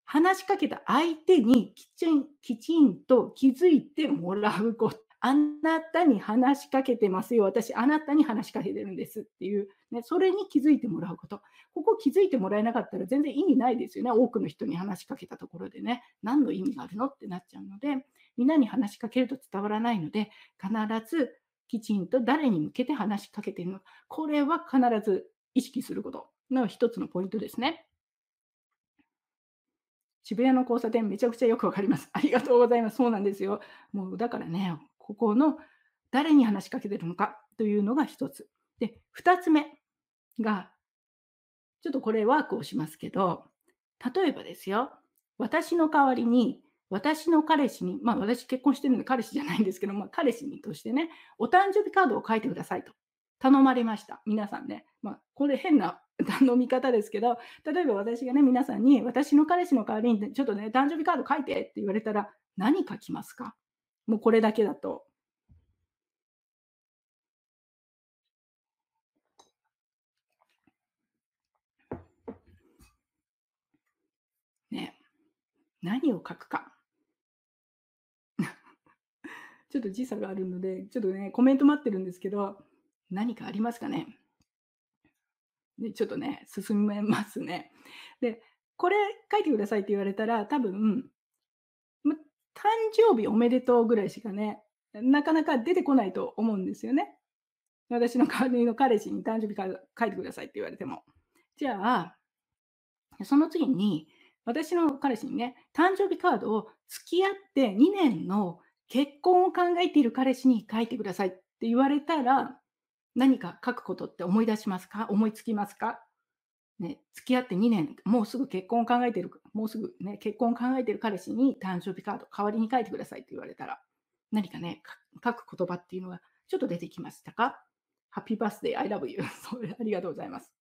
話しかけた相手にきちんきちんと気づいてもらうこと。あなたに話しかけてますよ。私、あなたに話しかけてるんですっていう、ね、それに気づいてもらうこと。ここ気づいてもらえなかったら全然意味ないですよね。多くの人に話しかけたところでね、何の意味があるのってなっちゃうので、みんなに話しかけると伝わらないので、必ずきちんと誰に向けて話しかけてるのか。これは必ず意識することの一つのポイントですね。渋谷の交差点めちゃくちゃよくわかります。ありがとうございます。そうなんですよ。もうだからね、ここの誰に話しかけてるのかというのが一つ。で、二つ目が、ちょっとこれワークをしますけど、例えばですよ、私の代わりに、私の彼氏に、まあ私結婚してるんで彼氏じゃないんですけど、まあ彼氏にとしてね、お誕生日カードを書いてくださいと頼まれました。皆さんね。まあこれ変な (laughs) 頼み方ですけど、例えば私がね、皆さんに、私の彼氏の代わりに、ちょっとね、誕生日カード書いてって言われたら、何書きますか？もうこれだけだと。ね、何を書くか。(laughs) ちょっと時差があるので、ちょっとね、コメント待ってるんですけど、何かありますかねで、ちょっとね、進めますね。で、これ書いてくださいって言われたら、多分、誕生日おめでとうぐらいしかね、なかなか出てこないと思うんですよね。私の代わりの彼氏に誕生日カード書いてくださいって言われても。じゃあ、その次に、私の彼氏にね、誕生日カードを付き合って2年の結婚を考えている彼氏に書いてくださいって言われたら、何か書くことって思い出しますか？思いつきますか？ね、付き合って2年、もうすぐ結婚を考えてる、もうすぐね、結婚を考えてる彼氏に誕生日カード代わりに書いてくださいって言われたら、何かね、書く言葉っていうのがちょっと出てきましたか？ハッピーバースデー、I love you (laughs) それありがとうございます。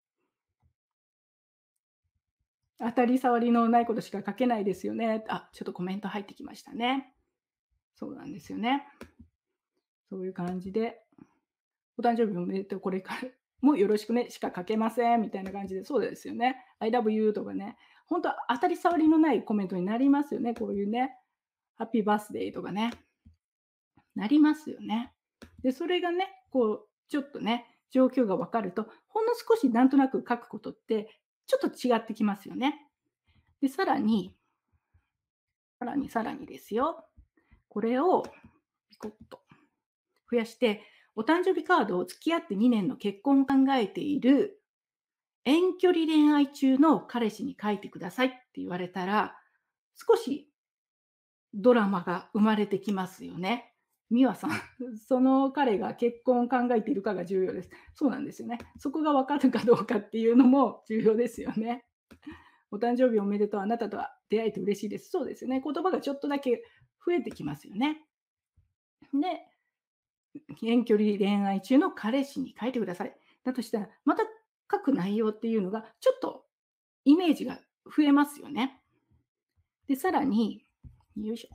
当たり障りのないことしか書けないですよね。あ、ちょっとコメント入ってきましたね。そうなんですよね。そういう感じで、お誕生日おめでとう、これからもうよろしくね、しか書けません、みたいな感じで、そうですよね。I love you とかね、本当当たり障りのないコメントになりますよね、こういうね。ハッピーバースデーとかね。なりますよね。で、それがね、こう、ちょっとね、状況が分かると、ほんの少しなんとなく書くことって、ちょっと違ってきますよね。で、さらに、さらにさらにですよ。これをピコッと増やして、お誕生日カードを付き合って2年の結婚を考えている遠距離恋愛中の彼氏に書いてくださいって言われたら、少しドラマが生まれてきますよね。美和さん、その彼が結婚を考えているかが重要です。そうなんですよね。そこが分かるかどうかっていうのも重要ですよね。お誕生日おめでとう。あなたとは出会えて嬉しいです。そうですよね。言葉がちょっとだけ増えてきますよね。で、遠距離恋愛中の彼氏に書いてください。だとしたら、また書く内容っていうのが、ちょっとイメージが増えますよね。で、さらに、よいしょ。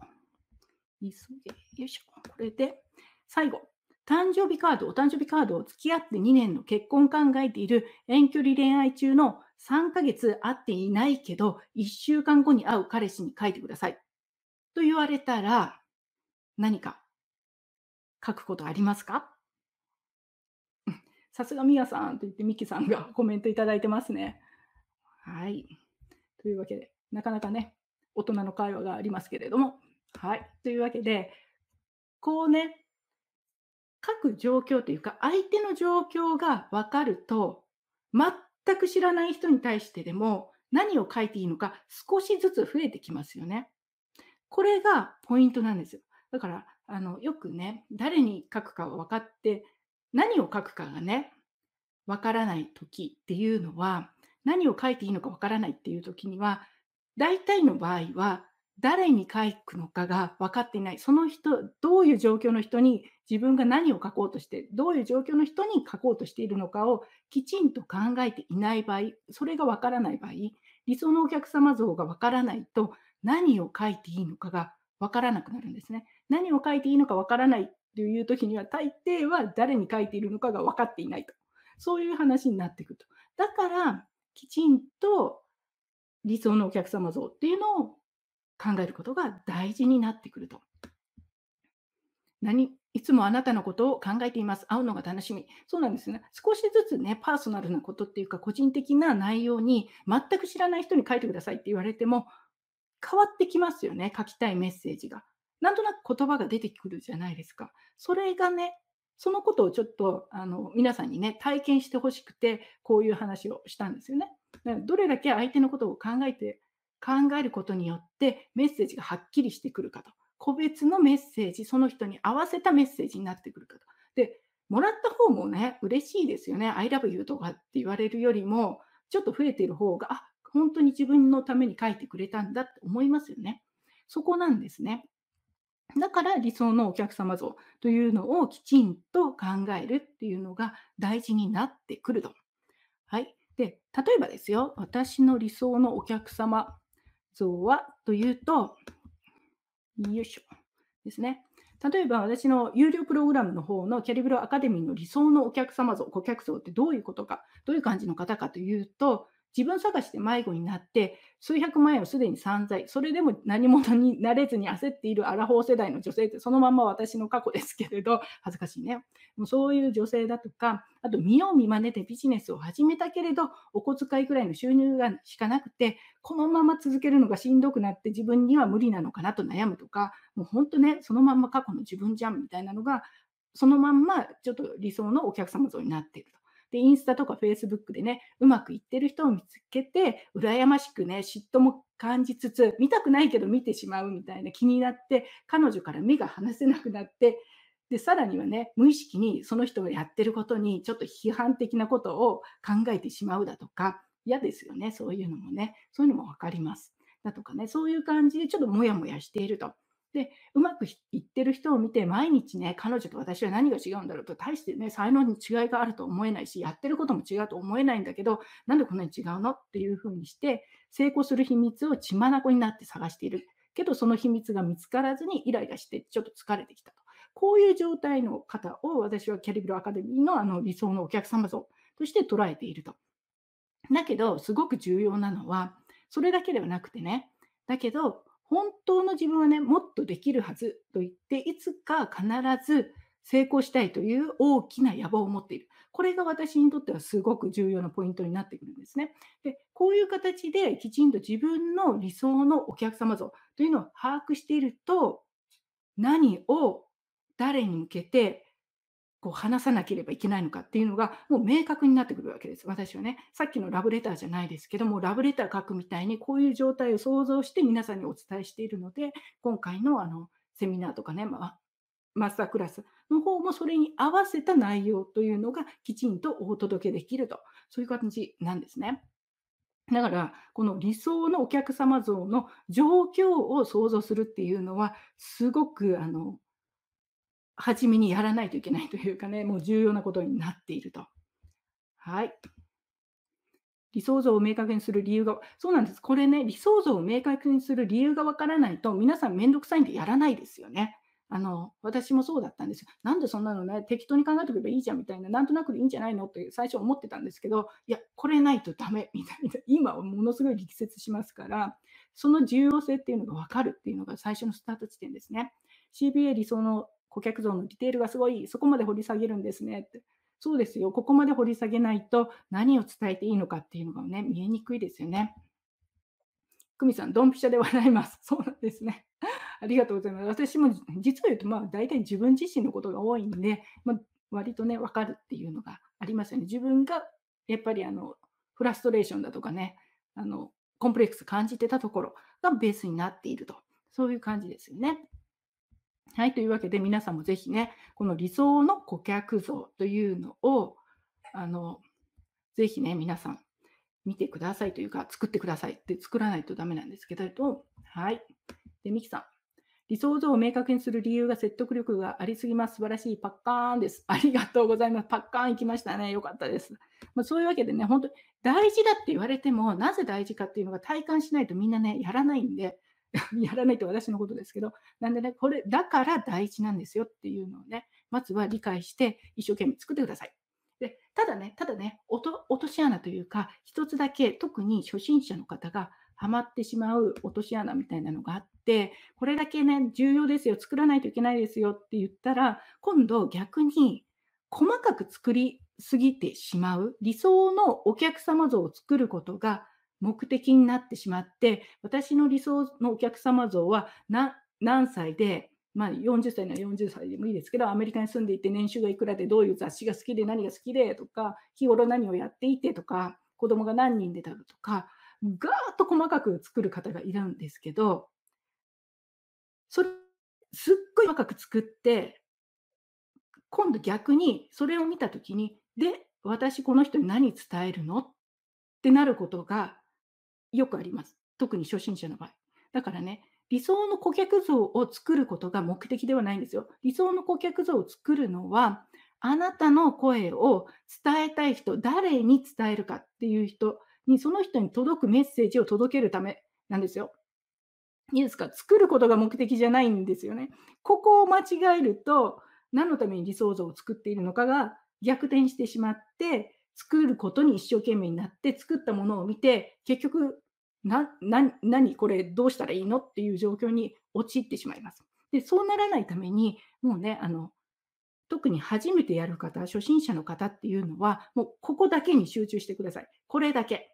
急げ。よいしょ。これで、最後。誕生日カード、お誕生日カードを付き合って2年の結婚考えている遠距離恋愛中の3ヶ月会っていないけど、1週間後に会う彼氏に書いてください。と言われたら、何か書くことありますか？(laughs) さすがみやさんと言ってミキさんがコメントいただいてますね。はい。というわけで、なかなかね、大人の会話がありますけれども。はい。というわけで、こうね、各状況というか、相手の状況が分かると、全く知らない人に対してでも何を書いていいのか少しずつ増えてきますよね。これがポイントなんですよ。だから、あのよくね、誰に書くかは分かって、何を書くかがね、分からない時っていうのは、何を書いていいのか分からないっていう時には、大体の場合は、誰に書くのかが分かっていない。その人、どういう状況の人に自分が何を書こうとして、どういう状況の人に書こうとしているのかをきちんと考えていない場合、それが分からない場合、理想のお客様像が分からないと、何を書いていいのかが分からなくなるんですね。何を書いていいのか分からないという時には、大抵は誰に書いているのかが分かっていないと。そういう話になってくると。だから、きちんと理想のお客様像っていうのを考えることが大事になってくると。何いつもあなたのことを考えています。会うのが楽しみ。そうなんですね。少しずつね、パーソナルなことっていうか、個人的な内容に全く知らない人に書いてくださいって言われても、変わってきますよね。書きたいメッセージが。なんとなく言葉が出てくるじゃないですか。それがね、そのことをちょっとあの皆さんにね、体験してほしくて、こういう話をしたんですよね。どれだけ相手のことを考えて、考えることによってメッセージがはっきりしてくるかと。個別のメッセージ、その人に合わせたメッセージになってくるかと。で、もらった方もね、嬉しいですよね。I love you とかって言われるよりも、ちょっと増えている方が、あ、本当に自分のために書いてくれたんだって思いますよね。そこなんですね。だから理想のお客様像というのをきちんと考えるっていうのが大事になってくると。はい。で、例えばですよ、私の理想のお客様像はというと、よいしょですね。例えば私の有料プログラムの方のキャリブロアカデミーの理想のお客様像、顧客像ってどういうことか、どういう感じの方かというと、自分探しで迷子になって、数百万円をすでに散財、それでも何者になれずに焦っているアラフォー世代の女性って、そのまま私の過去ですけれど、恥ずかしいね。もうそういう女性だとか、あと見よう見まねでビジネスを始めたけれど、お小遣いくらいの収入がしかなくて、このまま続けるのがしんどくなって自分には無理なのかなと悩むとか、もう本当ね、そのまんま過去の自分じゃんみたいなのが、そのまんまちょっと理想のお客様像になっていると。で、インスタとかフェイスブックでね、うまくいってる人を見つけて、羨ましくね、嫉妬も感じつつ、見たくないけど見てしまうみたいな気になって、彼女から目が離せなくなって、で、さらにはね、無意識にその人がやってることにちょっと批判的なことを考えてしまうだとか、嫌ですよね、そういうのもね。そういうのも分かります。だとかね、そういう感じでちょっとモヤモヤしていると。で、うまくいってる人を見て、毎日ね、彼女と私は何が違うんだろうと、大してね、才能に違いがあると思えないし、やってることも違うと思えないんだけど、なんでこんなに違うのっていうふうにして、成功する秘密を血眼になって探している。けど、その秘密が見つからずにイライラして、ちょっと疲れてきたと。こういう状態の方を私はキャリブルアカデミーのあの理想のお客様像として捉えていると。だけど、すごく重要なのは、それだけではなくてね、だけど、本当の自分はね、もっとできるはずと言って、いつか必ず成功したいという大きな野望を持っている。これが私にとってはすごく重要なポイントになってくるんですね。で、こういう形できちんと自分の理想のお客様像というのを把握していると、何を誰に向けてこう話さなければいけないのかっていうのがもう明確になってくるわけです。私はね、さっきのラブレターじゃないですけども、ラブレター書くみたいにこういう状態を想像して皆さんにお伝えしているので、今回のあのセミナーとかね、まあ、マスタークラスの方もそれに合わせた内容というのがきちんとお届けできると、そういう感じなんですね。だから、この理想のお客様像の状況を想像するっていうのは、すごくあの初めにやらないといけないというかね、(laughs) もう重要なことになっていると。はい。理想像を明確にする理由が、そうなんです。これね、理想像を明確にする理由がわからないと、皆さんめんどくさいんでやらないですよね。あの、私もそうだったんですよ。なんでそんなのね、適当に考えておけばいいじゃんみたいな、なんとなくでいいんじゃないのって最初思ってたんですけど、いや、これないとダメみたいな、今はものすごい力説しますから、その重要性っていうのが分かるっていうのが最初のスタート地点ですね。CBA 理想の顧客像のディテールがすごい、そこまで掘り下げるんですねって。そうですよ。ここまで掘り下げないと何を伝えていいのかっていうのがね、見えにくいですよね。久美さん、ドンピシャで笑います。(laughs) そうなんですね。ありがとうございます。私も実を言うと、まあ、大体自分自身のことが多いんで、まあ、割とね、分かるっていうのがありますよね。自分がやっぱりあのフラストレーションだとかね、あのコンプレックス感じてたところがベースになっていると。そういう感じですよね。はい、というわけで皆さんもぜひね、この理想の顧客像というのを、あの、ぜひね、皆さん見てくださいというか、作ってくださいって作らないとダメなんですけど、はい。で、ミキさん。理想像を明確にする理由が説得力がありすぎます。素晴らしい。パッカーンです。ありがとうございます。パッカーン行きましたね。よかったです。まあ、そういうわけでね、本当大事だって言われても、なぜ大事かっていうのが体感しないとみんなね、やらないんで、(laughs) やらないと私のことですけど、なんでね、これだから大事なんですよっていうのをね、まずは理解して一生懸命作ってください。でただね、ただね落と、落とし穴というか、一つだけ特に初心者の方がハマってしまう落とし穴みたいなのがあって、これだけね、重要ですよ、作らないといけないですよって言ったら、今度逆に細かく作りすぎてしまう、理想のお客様像を作ることが目的になってしまって、私の理想のお客様像は何歳で、まあ、40歳なら40歳でもいいですけど、アメリカに住んでいて年収がいくらで、どういう雑誌が好きで何が好きでとか、日頃何をやっていてとか、子供が何人でたとか、ガーッと細かく作る方がいるんですけど、それ、すっごい細かく作って、今度逆にそれを見たときに、で、私この人に何伝えるの？ってなることがよくあります。特に初心者の場合。だからね、理想の顧客像を作ることが目的ではないんですよ。理想の顧客像を作るのは、あなたの声を伝えたい人、誰に伝えるかっていう人に、その人に届くメッセージを届けるためなんですよ。いいですか？作ることが目的じゃないんですよね。ここを間違えると、何のために理想像を作っているのかが逆転してしまって、作ることに一生懸命になって作ったものを見て結局な、な、何これどうしたらいいの？っていう状況に陥ってしまいます。で、そうならないために、もうね、あの、特に初めてやる方、初心者の方っていうのは、もうここだけに集中してください。これだけ。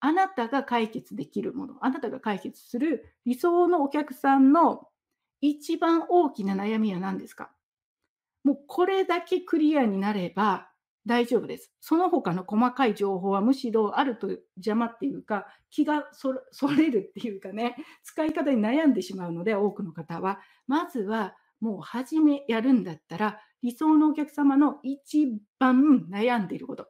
あなたが解決できるもの、あなたが解決する理想のお客さんの一番大きな悩みは何ですか？もうこれだけクリアになれば、大丈夫です。その他の細かい情報はむしろあると邪魔っていうか、気がそれるっていうかね、使い方に悩んでしまうので、多くの方は。まずは、もう初めやるんだったら、理想のお客様の一番悩んでいること。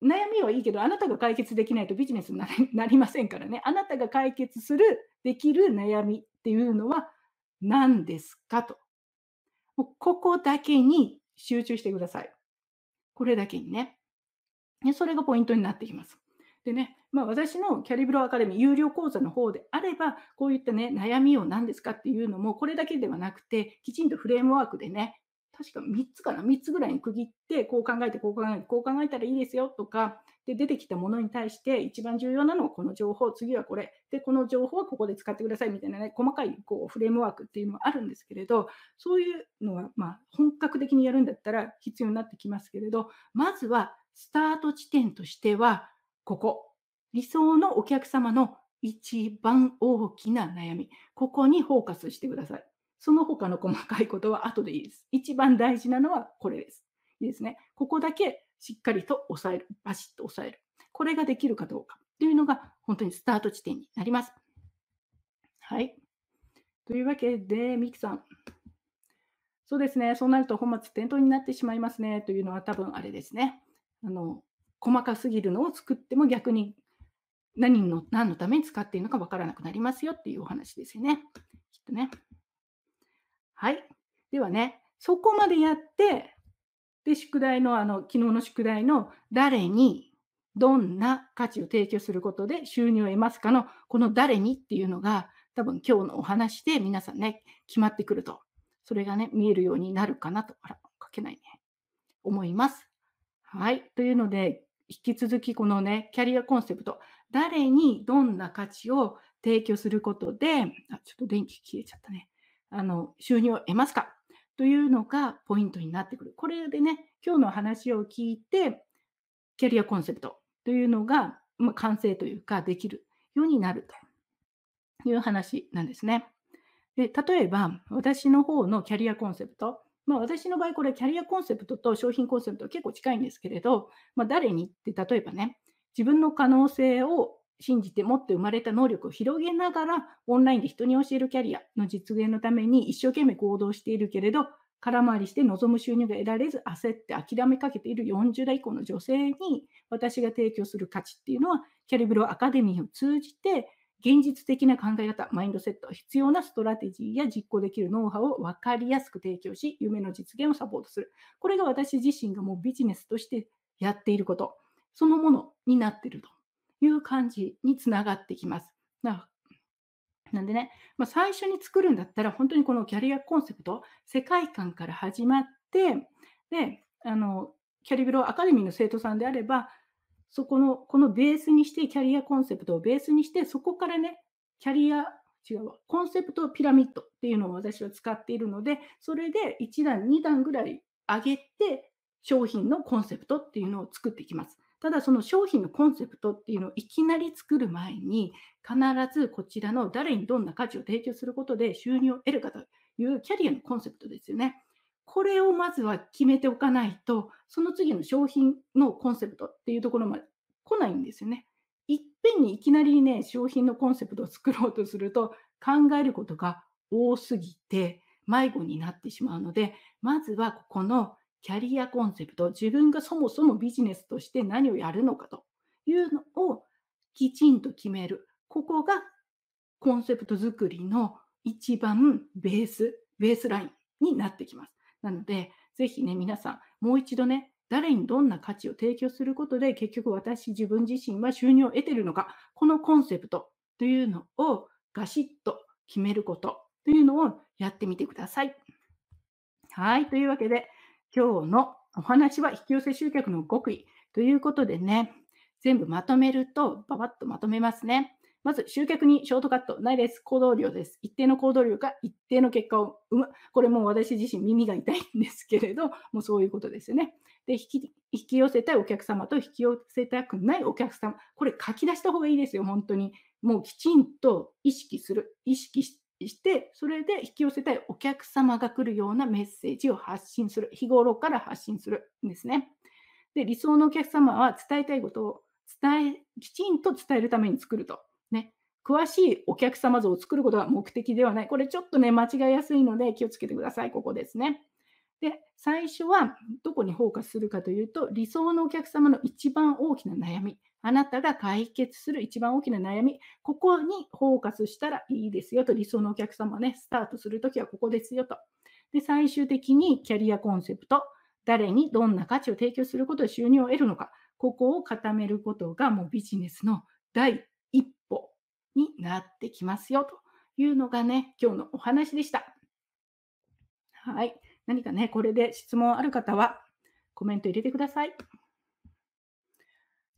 悩みはいいけど、あなたが解決できないとビジネスになりませんからね。あなたが解決する、できる悩みっていうのは何ですかと。ここだけに集中してください。これだけにね。でそれがポイントになってきます。でね、まあ、私のキャリブロアカデミー有料講座の方であれば、こういったね、悩みを何ですかっていうのも、これだけではなくて、きちんとフレームワークでね、確か3つかな、3つぐらいに区切って、こう考えて、こう考えて、こう考えたらいいですよとか、で出てきたものに対して一番重要なのはこの情報、次はこれ、でこの情報はここで使ってくださいみたいなね、細かいこうフレームワークっていうのはあるんですけれど、そういうのはま本格的にやるんだったら必要になってきますけれど、まずはスタート地点としては、ここ、理想のお客様の一番大きな悩み、ここにフォーカスしてください。その他の細かいことは後でいいです。一番大事なのはこれです。いいですね。ここだけしっかりと抑える、バシッと抑える。これができるかどうかというのが本当にスタート地点になります。はい。というわけで、ミキさん。そうですね。そうなると本末転倒になってしまいますね。というのは多分あれですね。あの、細かすぎるのを作っても逆に何の何のために使っているのかわからなくなりますよっていうお話ですよね。きっとね。はい。ではね、そこまでやって、で、宿題の、あの、昨日の宿題の誰にどんな価値を提供することで収入を得ますかの、この誰にっていうのが、多分今日のお話で皆さんね、決まってくると、それがね、見えるようになるかなと、あら、書けないね、思います。はい。というので、引き続きこのね、キャリアコンセプト、誰にどんな価値を提供することで、あ、ちょっと電気消えちゃったね。あの、収入を得ますかというのがポイントになってくる。これでね、今日の話を聞いて、キャリアコンセプトというのが、まあ、完成というか、できるようになるという話なんですね。で例えば、私の方のキャリアコンセプト、まあ、私の場合、これキャリアコンセプトと商品コンセプト結構近いんですけれど、まあ、誰にって例えばね、自分の可能性を信じて持って生まれた能力を広げながら、オンラインで人に教えるキャリアの実現のために一生懸命行動しているけれど、空回りして望む収入が得られず焦って諦めかけている40代以降の女性に私が提供する価値っていうのはキャリブロアカデミーを通じて現実的な考え方、マインドセット、必要なストラテジーや実行できるノウハウを分かりやすく提供し、夢の実現をサポートする。これが私自身がもうビジネスとしてやっていること、そのものになっているという感じにつながってきます。なんでね、まあ、最初に作るんだったら、本当にこのキャリアコンセプト、世界観から始まって、で、あの、キャリブロアカデミーの生徒さんであれば、そこの、このベースにして、キャリアコンセプトをベースにして、そこからね、キャリア、違うわ、コンセプトピラミッドっていうのを私は使っているので、それで1段、2段ぐらい上げて、商品のコンセプトっていうのを作っていきます。ただその商品のコンセプトっていうのをいきなり作る前に必ずこちらの誰にどんな価値を提供することで収入を得るかというキャリアのコンセプトですよね。これをまずは決めておかないとその次の商品のコンセプトっていうところまで来ないんですよね。いっぺんにいきなりね商品のコンセプトを作ろうとすると考えることが多すぎて迷子になってしまうのでまずはここのキャリアコンセプト、自分がそもそもビジネスとして何をやるのかというのをきちんと決める。ここがコンセプト作りの一番ベース、ベースラインになってきます。なので、ぜひね、皆さん、もう一度ね、誰にどんな価値を提供することで、結局私自分自身は収入を得てるのか、このコンセプトというのをガシッと決めることというのをやってみてください。はい、というわけで、今日のお話は引き寄せ集客の極意ということでね、全部まとめると、ばばっとまとめますね。まず、集客にショートカットないです。行動量です。一定の行動量が一定の結果を生む。これも私自身耳が痛いんですけれど、もうそういうことですよね。で引き、引き寄せたいお客様と引き寄せたくないお客様。これ書き出した方がいいですよ、本当に。もうきちんと意識する。意識しして、それで引き寄せたいお客様が来るようなメッセージを発信する。日頃から発信するんですね。で、理想のお客様は伝えたいことを伝え、きちんと伝えるために作ると。ね。詳しいお客様像を作ることが目的ではない。これちょっとね、間違いやすいので気をつけてください。ここですね。で、最初はどこにフォーカスするかというと、理想のお客様の一番大きな悩み。あなたが解決する一番大きな悩み、ここにフォーカスしたらいいですよと、理想のお客様ね、スタートするときはここですよと。で、最終的にキャリアコンセプト、誰にどんな価値を提供することで収入を得るのか、ここを固めることがもうビジネスの第一歩になってきますよというのがね、今日のお話でした。はい。何かね、これで質問ある方はコメント入れてください。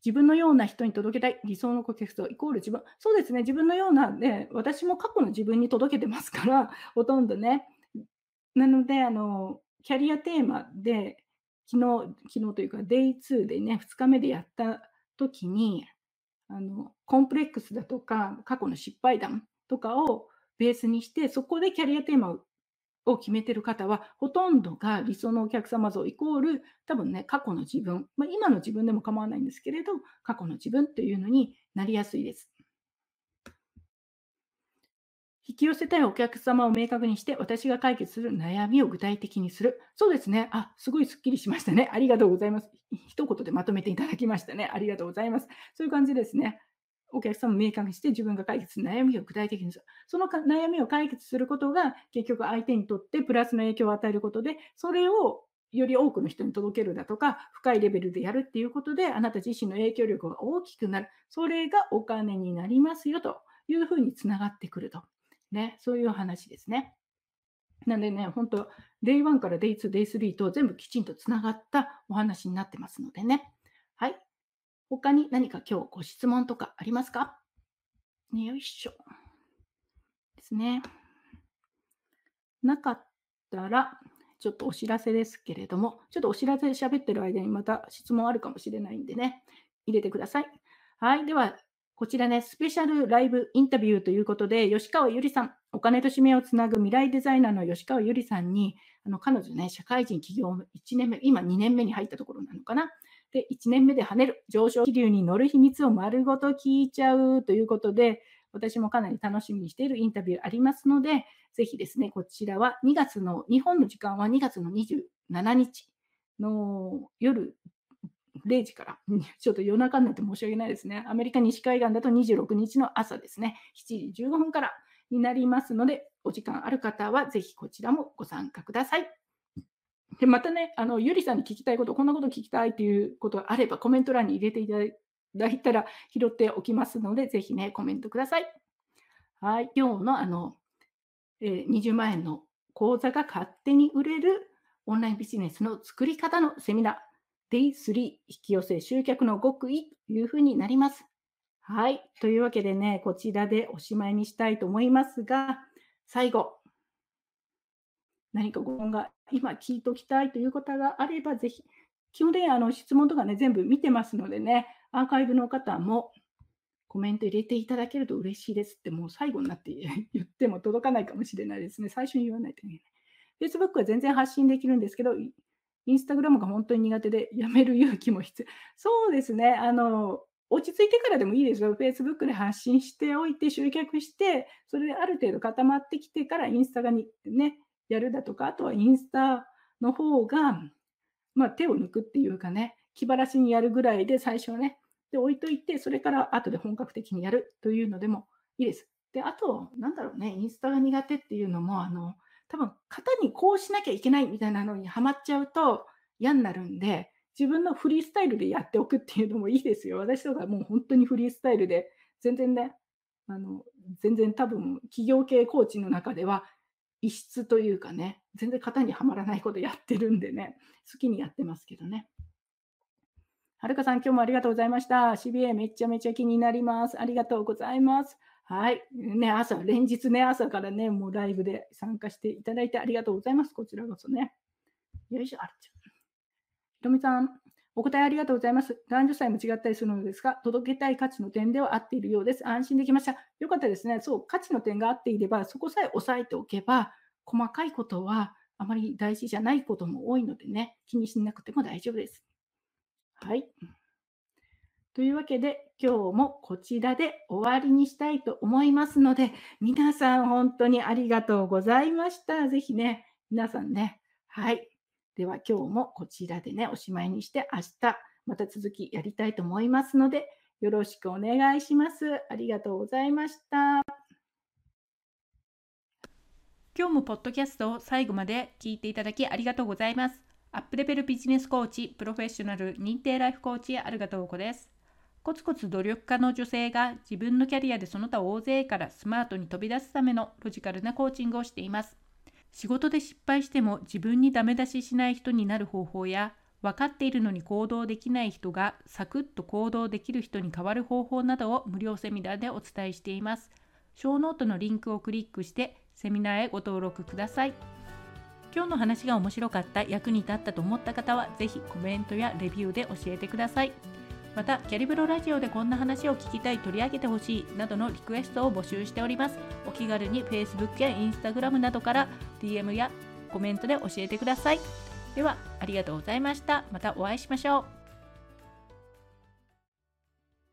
自分のような人に届けたい理想の顧客層イコール自分。そうですね、自分のような、ね、私も過去の自分に届けてますから、(laughs) ほとんどね。なので、あの、キャリアテーマで、昨日、昨日というか、デイ2でね、2日目でやった時に、あの、コンプレックスだとか、過去の失敗談とかをベースにして、そこでキャリアテーマをを決めてる方は、ほとんどが理想のお客様像イコール、多分ね、過去の自分、まあ、今の自分でも構わないんですけれど、過去の自分というのになりやすいです。引き寄せたいお客様を明確にして、私が解決する悩みを具体的にする。そうですね。あ、すごいすっきりしましたね。ありがとうございます。一言でまとめていただきましたね。ありがとうございます。そういう感じですね。お客様を明確にして自分が解決する悩みを具体的にする。その悩みを解決することが結局相手にとってプラスの影響を与えることで、それをより多くの人に届けるだとか、深いレベルでやるっていうことで、あなた自身の影響力が大きくなる。それがお金になりますよというふうにつながってくると。ね、そういう話ですね。なんでね、本当、Day1 から Day2、Day3 と全部きちんとつながったお話になってますのでね。他に何か今日ご質問とかありますか？よいしょ。ですね。なかったら、ちょっとお知らせですけれども、ちょっとお知らせで喋ってる間にまた質問あるかもしれないんでね、入れてください。はい。では、こちらね、スペシャルライブインタビューということで、吉川ゆりさん、お金と使命をつなぐ未来デザイナーの吉川ゆりさんに、あの彼女ね、社会人起業1年目、今2年目に入ったところなのかな。で、1年目で跳ねる、上昇気流に乗る秘密を丸ごと聞いちゃうということで、私もかなり楽しみにしているインタビューありますので、ぜひですね、こちらは2月の、日本の時間は2月の27日の夜0時から、ちょっと夜中になって申し訳ないですね。アメリカ西海岸だと26日の朝ですね、7時15分からになりますので、お時間ある方はぜひこちらもご参加ください。でまたね、あのゆりさんに聞きたいこと、こんなこと聞きたいということがあれば、コメント欄に入れていただいたら拾っておきますので、ぜひね、コメントください。はい、今日のあの、えー、20万円の講座が勝手に売れるオンラインビジネスの作り方のセミナー、Day3 引き寄せ集客の極意というふうになります。はい。というわけでね、こちらでおしまいにしたいと思いますが、最後、何かご問が今聞いておきたいということがあれば、ぜひ、基本的にあの質問とかね、全部見てますのでね、アーカイブの方もコメント入れていただけると嬉しいですって、もう最後になって (laughs) 言っても届かないかもしれないですね。最初に言わないといけない。Facebook は全然発信できるんですけど、インスタグラムが本当に苦手でやめる勇気も必要。そうですね。あの、落ち着いてからでもいいですよ。Facebook で発信しておいて、集客して、それである程度固まってきてからインスタがにね、やるだとか、あとはインスタの方が、まあ、手を抜くっていうかね、気晴らしにやるぐらいで最初ね、で置いといて、それから後で本格的にやるというのでもいいです。で、あと、なんだろうね、インスタが苦手っていうのも、あの、多分型にこうしなきゃいけないみたいなのにはまっちゃうと嫌になるんで、自分のフリースタイルでやっておくっていうのもいいですよ。私とかもう本当にフリースタイルで、全然ね、あの全然多分企業系コーチの中では異質というかね、全然型にはまらないことやってるんでね、好きにやってますけどね。はるかさん、今日もありがとうございました。CBA めちゃめちゃ気になります。ありがとうございます。はい。ね、朝、連日ね、朝からね、もうライブで参加していただいてありがとうございます。こちらこそね。よいしょ、あっちゃんひとみさん、お答えありがとうございます。男女差も違ったりするのですが、届けたい価値の点では合っているようです。安心できました。よかったですね。そう、価値の点が合っていれば、そこさえ押さえておけば、細かいことはあまり大事じゃないことも多いのでね、気にしなくても大丈夫です。はい。というわけで、今日もこちらで終わりにしたいと思いますので、皆さん本当にありがとうございました。ぜひね、皆さんね、はい。では今日もこちらでね、おしまいにして、明日また続きやりたいと思いますので、よろしくお願いします。ありがとうございました。今日もポッドキャストを最後まで聞いていただきありがとうございます。アップレベルビジネスコーチ、プロフェッショナル認定ライフコーチ、あるがとうこです。コツコツ努力家の女性が自分のキャリアでその他大勢からスマートに飛び出すためのロジカルなコーチングをしています。仕事で失敗しても自分にダメ出ししない人になる方法や分かっているのに行動できない人がサクッと行動できる人に変わる方法などを無料セミナーでお伝えしています。ショーノートのリンクをクリックしてセミナーへご登録ください。今日の話が面白かった、役に立ったと思った方は、ぜひコメントやレビューで教えてください。また、キャリブロラジオでこんな話を聞きたい、取り上げてほしいなどのリクエストを募集しております。お気軽に Facebook や Instagram などから DM やコメントで教えてください。では、ありがとうございました。またお会いしましょう。